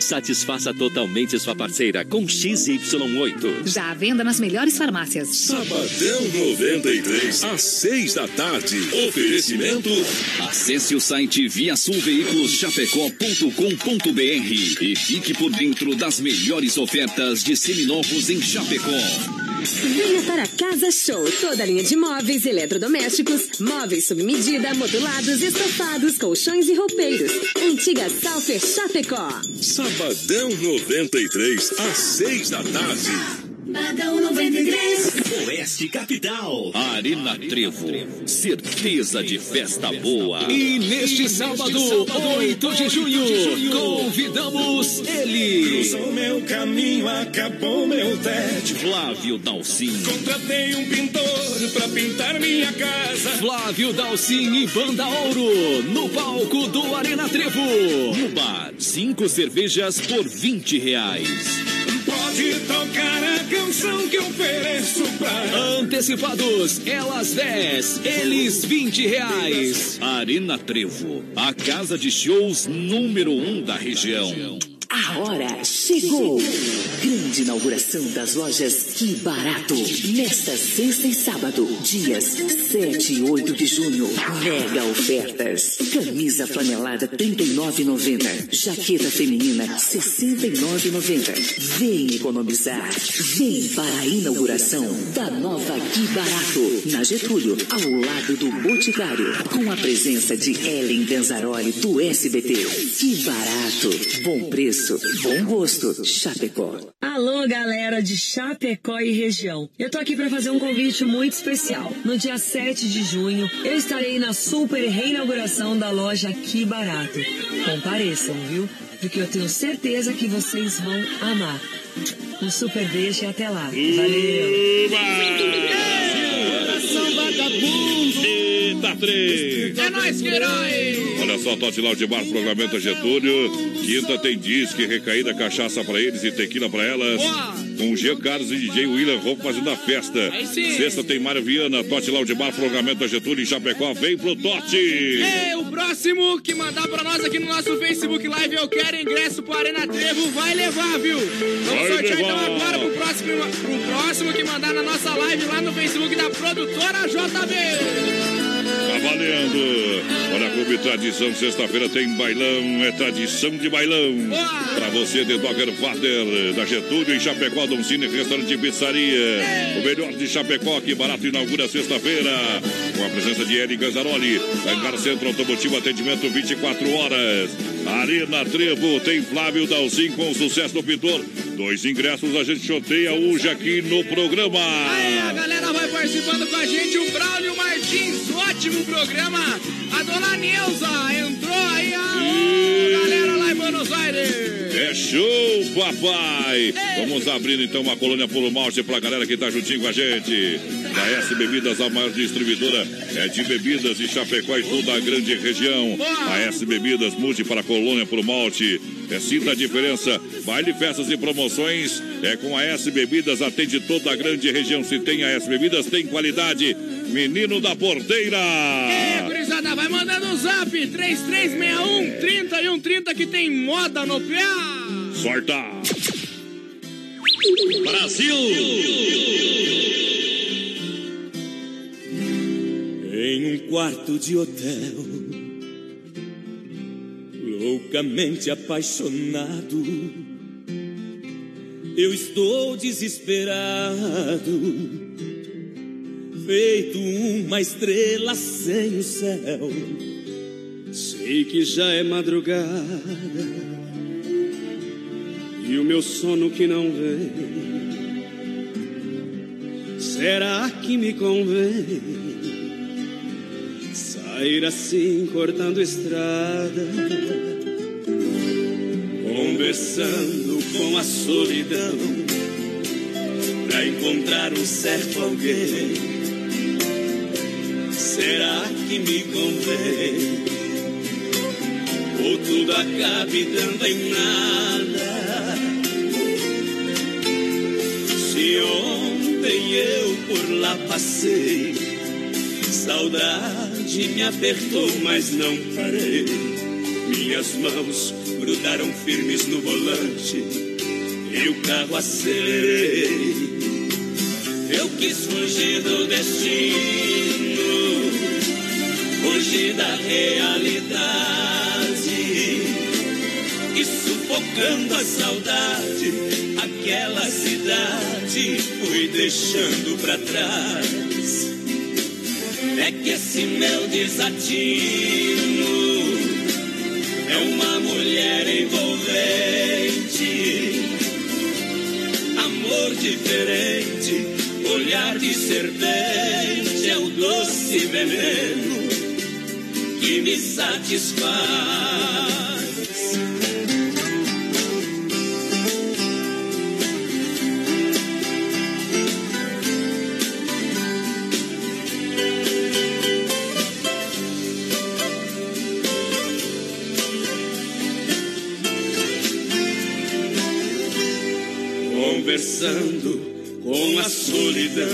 satisfaça totalmente sua parceira com XY8. Já à venda nas melhores farmácias. Sabadão 93, às 6 da tarde. Oferecimento. Acesse o site viasulveiculoschapecó.com.br e fique por dentro das melhores ofertas de seminovos em Chapecó. Venha para Casa Show. Toda linha de móveis, eletrodomésticos, móveis sob medida, modulados, estofados, colchões e roupeiros. Antiga Salfer Chapecó. Sabadão 93, às 6 da tarde. Badão 93. Oeste Capital. Arena Trevo. Certeza de festa boa. E neste sábado, 8 de junho, convidamos ele. Cruzou meu caminho, acabou meu tédio. Flávio Dalcin. Contratei um pintor pra pintar minha casa. Flávio Dalcin e Banda Ouro, no palco do Arena Trevo. No bar, cinco cervejas por 20 reais. Pode tocar a canção que eu ofereço pra Antecipados, elas 10, eles 20 reais. Arena Trevo, a casa de shows número um da região. A hora chegou! Grande inauguração das lojas Que Barato. Nesta sexta e sábado, dias 7 e 8 de junho. Mega ofertas. Camisa flanelada R$ 39,90. Jaqueta feminina R$ 69,90. Vem economizar. Vem para a inauguração da nova Que Barato. Na Getúlio, ao lado do Boticário. Com a presença de Ellen Benzaroli do SBT. Que Barato. Bom preço, bom gosto. Chapecó. Alô, galera de Chapecó e região. Eu tô aqui para fazer um convite muito especial. No dia 7 de junho, eu estarei na super reinauguração da loja Que Barato. Compareçam, viu? Porque eu tenho certeza que vocês vão amar. Um super beijo e até lá. Valeu! Vagabundo. Eita, três. É nóis, que herói! Olha só, Tote Bar, Programamento Getúlio. Quinta tem disque, recaída, cachaça pra eles e tequila pra elas. Boa! Com G. Carlos e DJ William Roupa fazendo a festa. Sexta tem Mário Viana, Tote Bar, Programamento Getúlio em Chapecó. Vem pro Tote. É, o próximo que mandar pra nós aqui no nosso Facebook Live, eu quero ingresso pro Arena Trevo, vai levar, viu? Vamos Vai sortear então levar. agora pro próximo, pro próximo que mandar na nossa live lá no Facebook da produtora JB. Tá valendo. Olha, Clube Tradição, sexta-feira tem bailão, é tradição de bailão. Pra você, The Dogger Father, da Getúlio, em Chapecó, Dom Cine, restaurante e pizzaria. O melhor de Chapecó, que barato, inaugura sexta-feira. Com a presença de Eri Ganzaroli, Hangar Centro Automotivo, atendimento 24 horas. Arena Trevo, tem Flávio Dalcin com sucesso no pintor. Dois ingressos a gente sorteia hoje aqui no programa. Aí a galera vai participando com a gente, o Braulio Martins, ótimo programa. A dona Neuza entrou aí, a galera lá em Buenos baile. É show, papai! Vamos abrindo então uma colônia puro malte pra galera que tá juntinho com a gente. Da S Bebidas, a maior distribuidora é de bebidas de Chapecó e toda a grande região. A S Bebidas, mude para a colônia puro malte. É sinta a diferença. Baile, festas e promoções é com a S Bebidas, atende toda a grande região. Se tem a S Bebidas, tem qualidade. Menino da porteira! É, gurizada, vai mandando o zap 3361 3130 que tem moda no pé. Sorta! Brasil! Quarto de hotel, loucamente apaixonado, eu estou desesperado, feito uma estrela sem o céu. Sei que já é madrugada e o meu sono que não vem. Será que me convém sair assim cortando estrada, conversando com a solidão, pra encontrar um certo alguém? Será que me convém? Ou tudo acabe dando em nada? Se ontem eu por lá passei, saudade me apertou, mas não parei. Minhas mãos grudaram firmes no volante e o carro acelerei. Eu quis fugir do destino, fugir da realidade e sufocando a saudade, aquela cidade fui deixando pra trás. Esse meu desatino é uma mulher envolvente, amor diferente, olhar de serpente é o doce veneno que me satisfaz. Com a solidão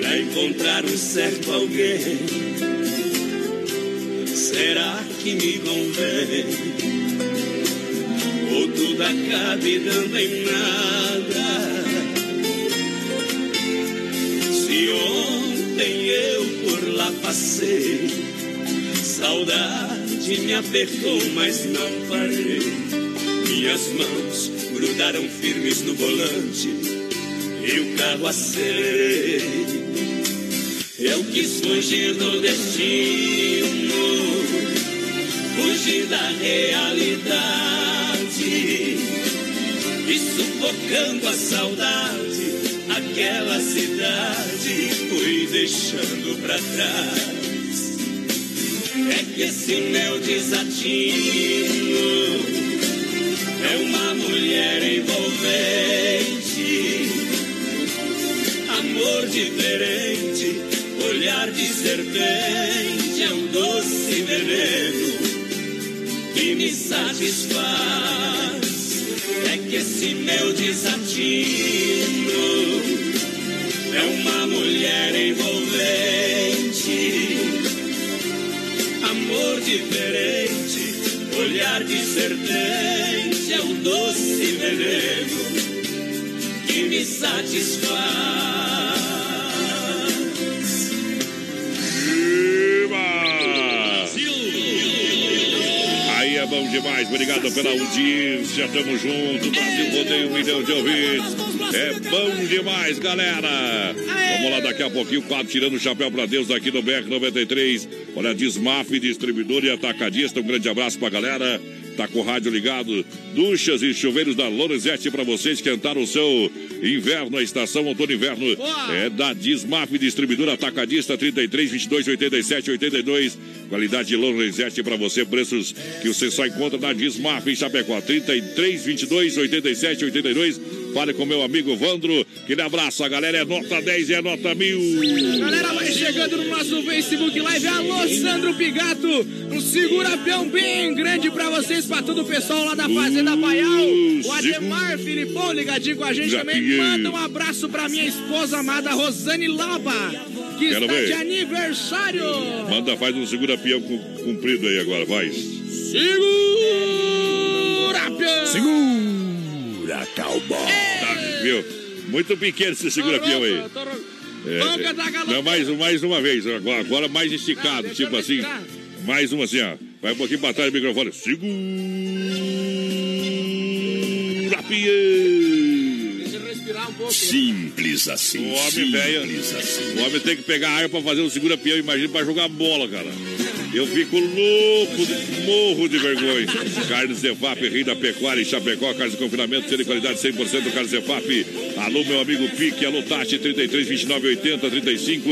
pra encontrar um certo alguém. Será que me convém? Ou tudo acabe dando em nada? Se ontem eu por lá passei, saudade me apertou, mas não parei. Minhas mãos grudaram firmes no volante e o carro acelerei. Eu quis fugir do destino, fugir da realidade e sufocando a saudade, aquela cidade fui deixando pra trás. É que esse meu desatino é uma mulher envolvente, amor diferente, olhar de serpente, é um doce veneno que me satisfaz. É que esse meu desatino é uma mulher envolvente, amor diferente, olhar de serpente doce veneno que me satisfaz. Aí é bom demais, obrigado pela audiência, tamo junto, Brasil rodeia um milhão de ouvintes. É bom demais, galera. Vamos lá, daqui a pouquinho, o quadro tirando o chapéu pra Deus aqui no BR 93. Olha, Desmaf, distribuidor e atacadista, um grande abraço pra galera. Tá com o rádio ligado. Duchas e chuveiros da Lorenzetti para você esquentar o seu inverno, a estação outono inverno. É da Dismaf, distribuidora atacadista 33 22 87 82. Qualidade Lorenzetti para você, preços que você só encontra na Dismaf em Chapecó 33 22 87 82. Fale com meu amigo Vandro. Aquele abraço, a galera é nota 10 e é nota mil. Galera, vai chegando no nosso Facebook Live. Alô, Sandro Pigato. Um segura-peão bem grande pra vocês, pra todo o pessoal lá da Fazenda Paial. O Ademar Filipão ligadinho com a gente também. Gatinho. Manda um abraço pra minha esposa amada Rosane Laba, que Quero está ver. de aniversário. Manda, faz um segura-peão com- comprido aí agora, vai. Segura, peão. Segura, cowboy. Tá, viu? Muito pequeno esse segura-peão aí. É, Vamos é, cantar aquela- não, mais, mais uma vez, agora, agora mais esticado, eu tipo assim. Mais uma assim, ó. Vai um pouquinho pra trás do microfone. Segura, peão. Deixa eu respirar um pouco. Simples assim. O homem velho. O homem tem que pegar ar pra fazer um segura-peão, imagina pra jogar bola, cara. Eu fico louco, de- morro de vergonha. Carnes Zefap, Rei da Pecuária em Chapecó, carnes de confinamento, sendo de qualidade 100% Carnes Zefap. Alô, meu amigo Pique, alô, Tati, 33, 29, 80, 35.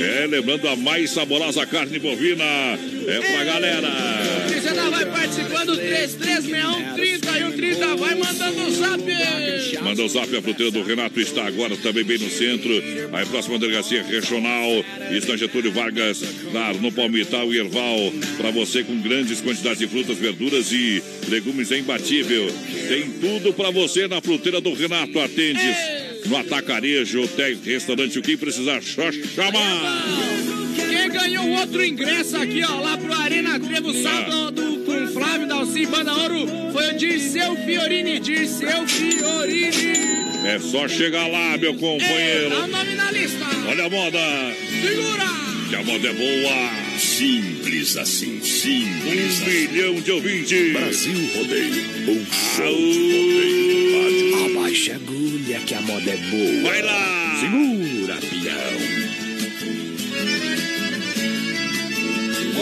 É, lembrando a mais saborosa carne bovina. É pra galera. Cristina vai participando, 3361 30 e 1 30. Vai mandando o zap. Manda o zap, a fruteira do Renato está agora também bem no centro. Aí, próxima delegacia regional, está Getúlio Vargas, na, no Palmital e Erval. Para você com grandes quantidades de frutas, verduras e legumes é imbatível. Tem tudo para você na fruteira do Renato. Atende no atacarejo, hotel, restaurante, o que precisar, só chamar. Quem ganhou outro ingresso aqui, ó, lá pro Arena Trevo, sábado com Flávio Dalci Banda Ouro, foi o Dirceu Fiorini. Dirceu Fiorini. É só chegar lá, meu o companheiro. nome na lista. Olha a moda, Segura. Que a moda é boa. Simples assim, simples Um assim. milhão de ouvintes. Brasil Rodeio, um show de rodeio rádio. Abaixa a agulha que a moda é boa. Vai lá. Segura, peão.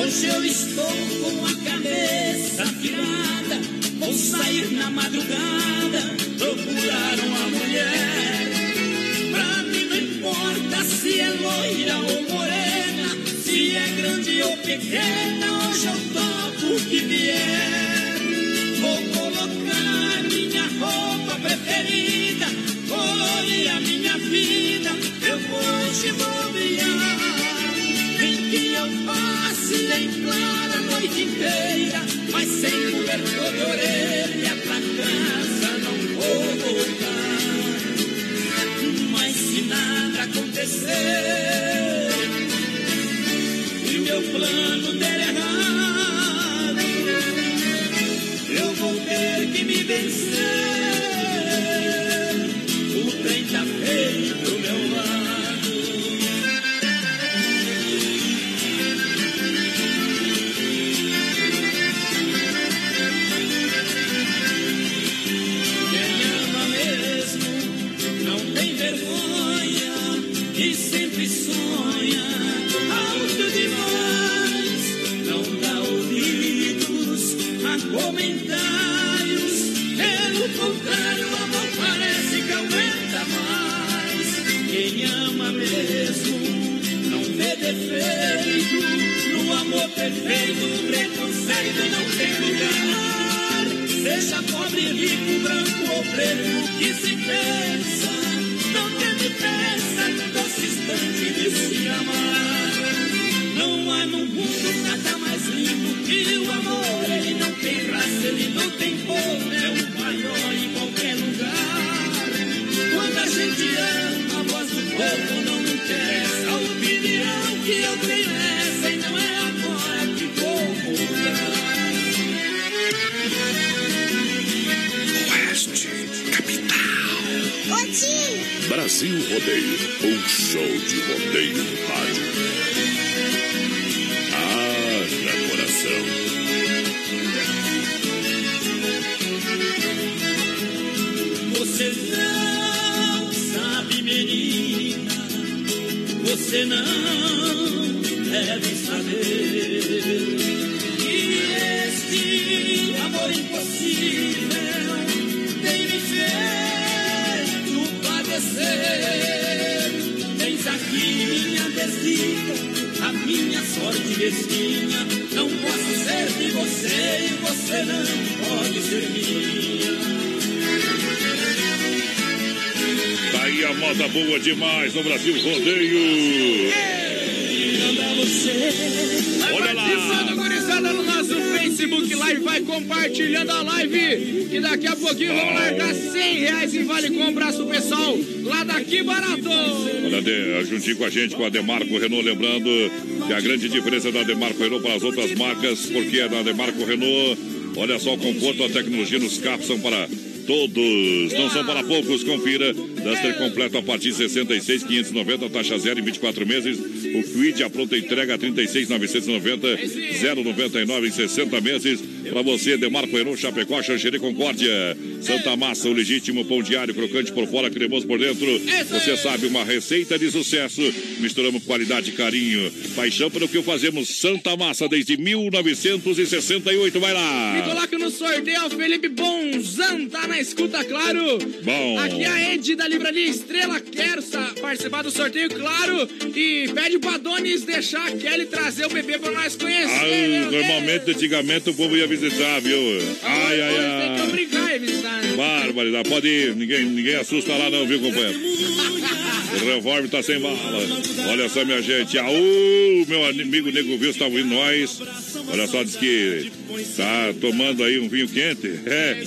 Hoje eu estou com a cabeça virada. Vou sair na madrugada, procurar uma mulher. Pra mim não importa se é loira ou morena, se é grande ou pequena, hoje eu topo o que vier. Vou colocar minha roupa preferida, colorir a minha vida, eu vou te bombear. Vem que eu passe em clara a noite inteira, mas sem cobertor de orelha pra casa não vou voltar. Mas se nada acontecer plano amor perfeito, o preconceito não tem lugar. Seja pobre, rico, branco ou preto, o que se pensa? Não teve pressa no doce instante de se amar. Não há no mundo nada mais lindo que o amor. Brasil Rodeio, um show de rodeio no rádio. Haja coração. Você não sabe, menina, você não deve saber padecer. Tens aqui minha adesiva, a minha sorte mesquinha. Não posso ser de você e você não pode ser minha. Tá aí a moda boa demais no Brasil Rodeio. Olha lá. Facebook Live. Vai compartilhando a live. Que daqui a pouquinho vamos largar 100 reais em vale compras pro pessoal lá daqui barato. Olha, juntinho com a gente, com a Demarco Renault, lembrando que a grande diferença da Demarco Renault para as outras marcas, porque é da Demarco Renault, olha só o conforto, a tecnologia nos carros são para todos, não são para poucos. Confira. Duster completo a partir de 66,590, taxa zero em 24 meses. O Quid, a pronta entrega 36,990, 0,99 em 60 meses. Para você, Demarco Renault, Chapecó, Xanxerê, Concórdia. Santa Massa, o legítimo pão diário, crocante por fora, cremoso por dentro. Você sabe, uma receita de sucesso. Misturamos qualidade e carinho. Paixão pelo que fazemos. Santa Massa desde 1968. Vai lá. Me coloca no sorteio, Felipe Bonzan, tá na escuta, claro. Bom. Aqui é a Ed da Livraria Estrela quer participar do sorteio, claro. E pede pra Donis deixar a Kelly trazer o bebê pra nós conhecer. Ah, Deus. normalmente, antigamente, o povo ia visitar, viu? Ai, ai, Tem que ai. obrigar a visitar, né? Barbaridade, pode ir, ninguém, ninguém assusta lá não, viu, companheiro? O revólver tá sem bala. Olha só, minha gente. Aú, meu amigo Nego Viu está ouvindo nós. Olha só, diz que tá tomando aí um vinho quente. É.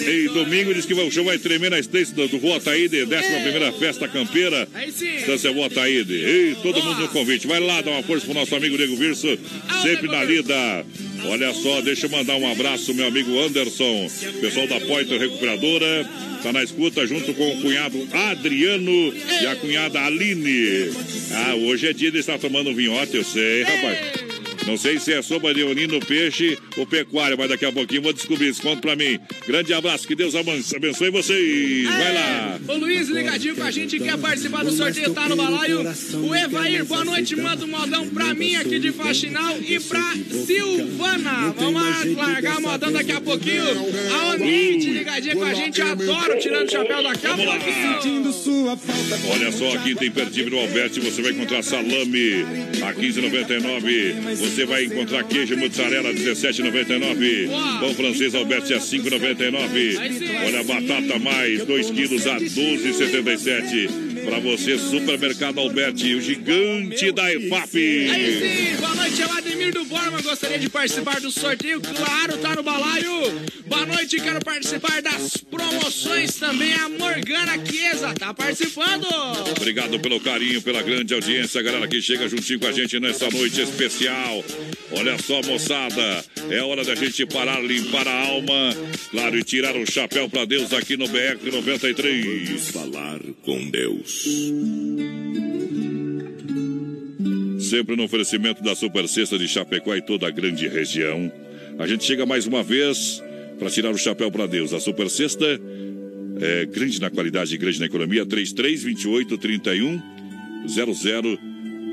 E domingo diz que o show vai tremer na estreia do, do Rua Taíde, 11 Festa Campeira. Estância Rua Taíde. E todo mundo no convite. Vai lá dar uma força pro nosso amigo Nego Virso, sempre na lida. Olha só, deixa eu mandar um abraço, meu amigo Anderson, pessoal da Poiter Recuperadora, tá na escuta junto com o cunhado Adriano e a cunhada Aline. Ah, hoje é dia de estar tomando vinhote, eu sei, rapaz. Não sei se é sopa de onino, peixe ou pecuária, mas daqui a pouquinho vou descobrir isso. Conta pra mim. Grande abraço, que Deus abençoe vocês. Vai lá. O Luiz ligadinho com a gente, quer participar do sorteio, tá no balaio. O Evair, boa noite, manda um modão pra mim aqui de Faxinal e pra Silvana. Vamos largar modão daqui a pouquinho. A Onite ligadinha com a gente, adoro tirando o chapéu daqui a pouquinho. Olha só, aqui tem imperdível no Alberti, você vai encontrar salame a 15,99. Você vai encontrar queijo mozzarella 17,99. Pão francês Alberti a 5,99. Olha, batata mais 2 quilos a 12,77. Pra você, Supermercado Alberti, o gigante da EFAP. Aí sim, boa noite, é o Ademir do Borma. Gostaria de participar do sorteio, claro, tá no balaio. Boa noite, quero participar das promoções também. A Morgana Chiesa tá participando. Obrigado pelo carinho, pela grande audiência, galera que chega juntinho com a gente nessa noite especial. Olha só, moçada, é hora da gente parar, limpar a alma, claro, e tirar o chapéu pra Deus aqui no BR 93. Falar com Deus. Sempre no oferecimento da Super Sexta de Chapecó e toda a grande região. A gente chega mais uma vez para tirar o chapéu para Deus. A Super Sexta é grande na qualidade e grande na economia. 3328 31 00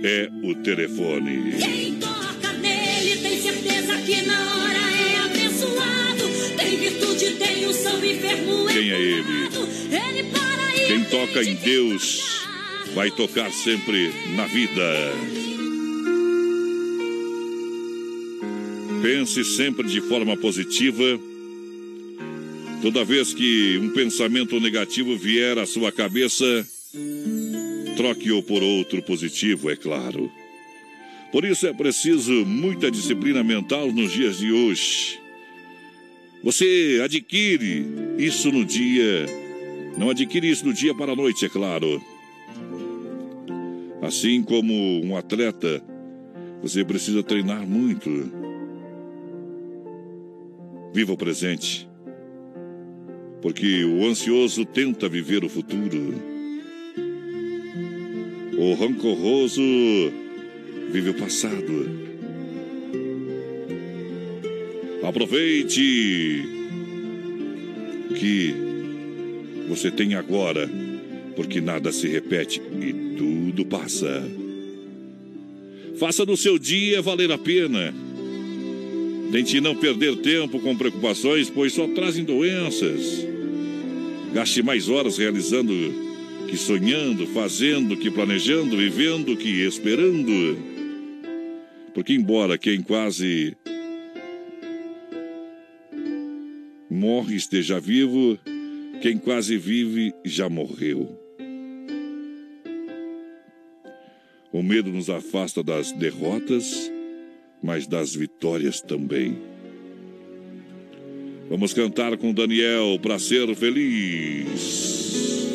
é o telefone. Quem toca nele tem certeza que na hora é abençoado. Tem virtude, tem unção enfermo. Quem é ele? Ele para e Quem toca em Deus vai tocar sempre na vida. Pense sempre de forma positiva. Toda vez que um pensamento negativo vier à sua cabeça, troque-o por outro positivo, é claro. Por isso é preciso muita disciplina mental nos dias de hoje. Você adquire isso no dia, não adquire isso do dia para a noite, é claro. Assim como um atleta, você precisa treinar muito. Viva o presente, porque o ansioso tenta viver o futuro. O rancoroso vive o passado. Aproveite que você tem agora, porque nada se repete e tudo passa. Faça do seu dia valer a pena. Tente não perder tempo com preocupações, pois só trazem doenças. Gaste mais horas realizando que sonhando, fazendo que planejando, vivendo que esperando. Porque, embora quem quase morre esteja vivo, quem quase vive já morreu. O medo nos afasta das derrotas, mas das vitórias também. Vamos cantar com Daniel para ser feliz.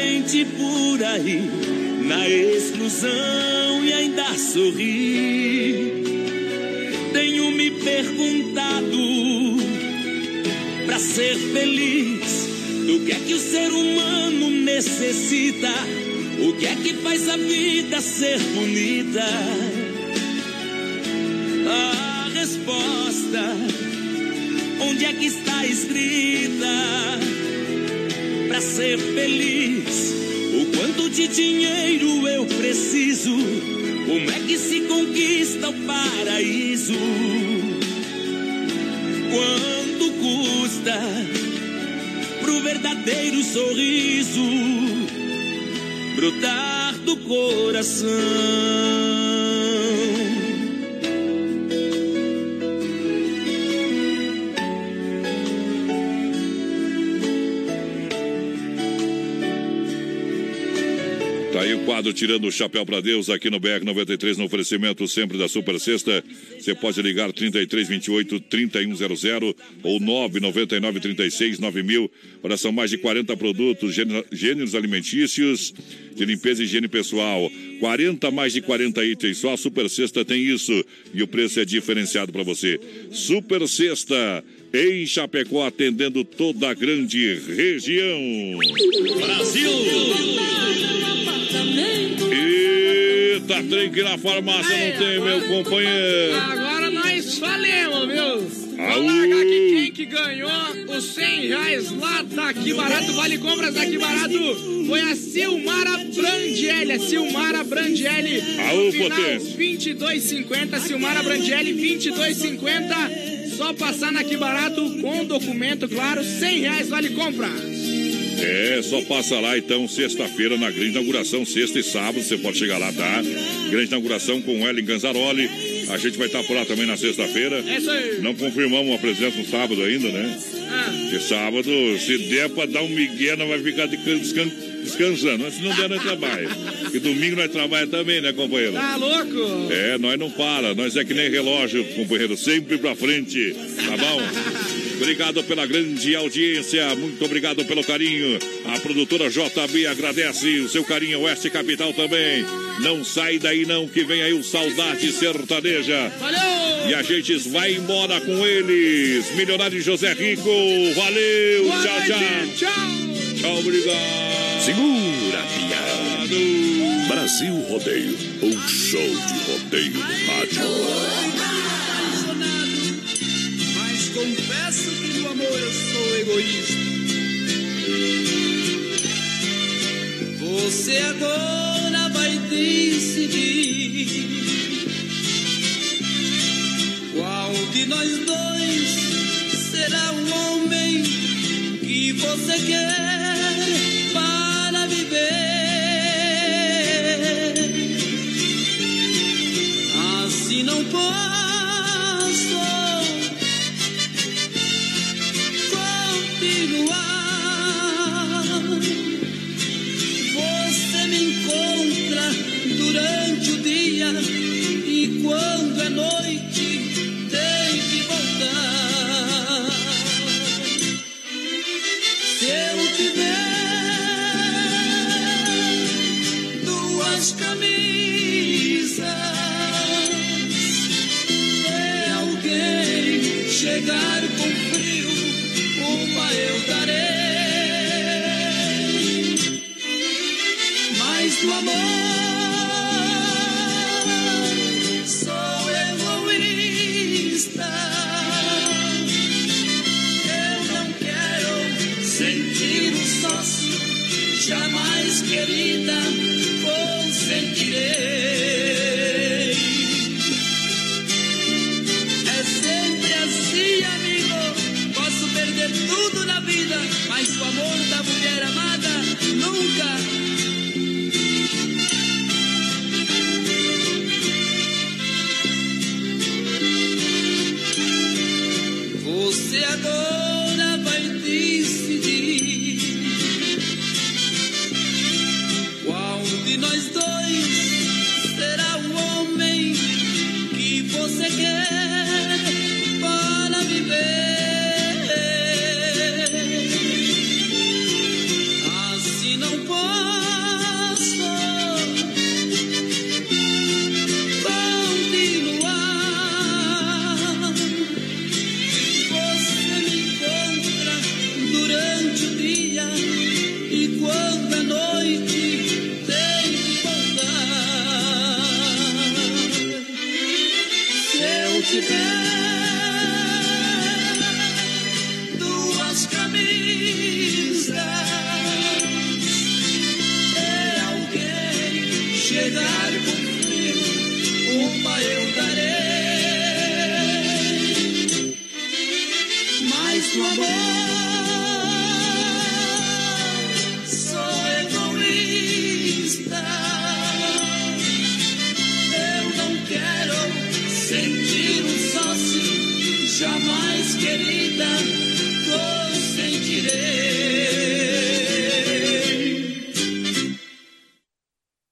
por aí na exclusão e ainda sorri. Tenho me perguntado para ser feliz do que é que o ser humano necessita, o que é que faz a vida ser bonita. A resposta, onde é que está escrita? para ser feliz. Quanto de dinheiro eu preciso? Como é que se conquista o paraíso? Quanto custa pro verdadeiro sorriso brotar do coração? O quadro Tirando o Chapéu para Deus aqui no BR 93, no oferecimento sempre da Super Sexta. Você pode ligar 3328 3100 ou 999 36 9000. Olha, são mais de 40 produtos, gênero- gêneros alimentícios, de limpeza e higiene pessoal. 40 mais de 40 itens, só a Super Sexta tem isso e o preço é diferenciado para você. Super Sexta em Chapecó, atendendo toda a grande região. Brasil! Eita, trem que na farmácia não tem, meu companheiro. Agora nós falemos, viu? Vou largar aqui quem que ganhou os 100 reais lá daqui barato, vale compras daqui barato. Foi a Silmara Brandelli, a Silmara Brandelli. Aú, No final, potência. 22,50, Silmara Brandelli, 22,50. Só passar na aqui barato com documento, claro, 100 reais vale compras. É, só passa lá então, sexta-feira, na grande inauguração, sexta e sábado, você pode chegar lá, tá? Grande inauguração com o Ellen Ganzaroli. A gente vai estar por lá também na sexta-feira. É isso aí. Não confirmamos a presença no sábado ainda, né? Ah. Porque sábado, se der pra dar um migué, não vai ficar descan- descan- descansando. Se não der, nós trabalha. E domingo nós trabalha também, né, companheiro? Tá louco? É, nós não para, nós é que nem relógio, companheiro, sempre pra frente, tá bom? Obrigado pela grande audiência, muito obrigado pelo carinho. A produtora JB agradece o seu carinho, Oeste Capital também. Não sai daí não, que vem aí o Saudade Sertaneja. Valeu! E a gente vai embora com eles. Milionário José Rico, valeu, tchau, tchau. tchau. Tchau, obrigado. Segura, pião. Brasil Rodeio, um show de rodeio no rádio. Mas confesso que no amor eu sou egoísta. Você agora vai decidir qual de nós dois será o homem que você quer Assim não posso chegar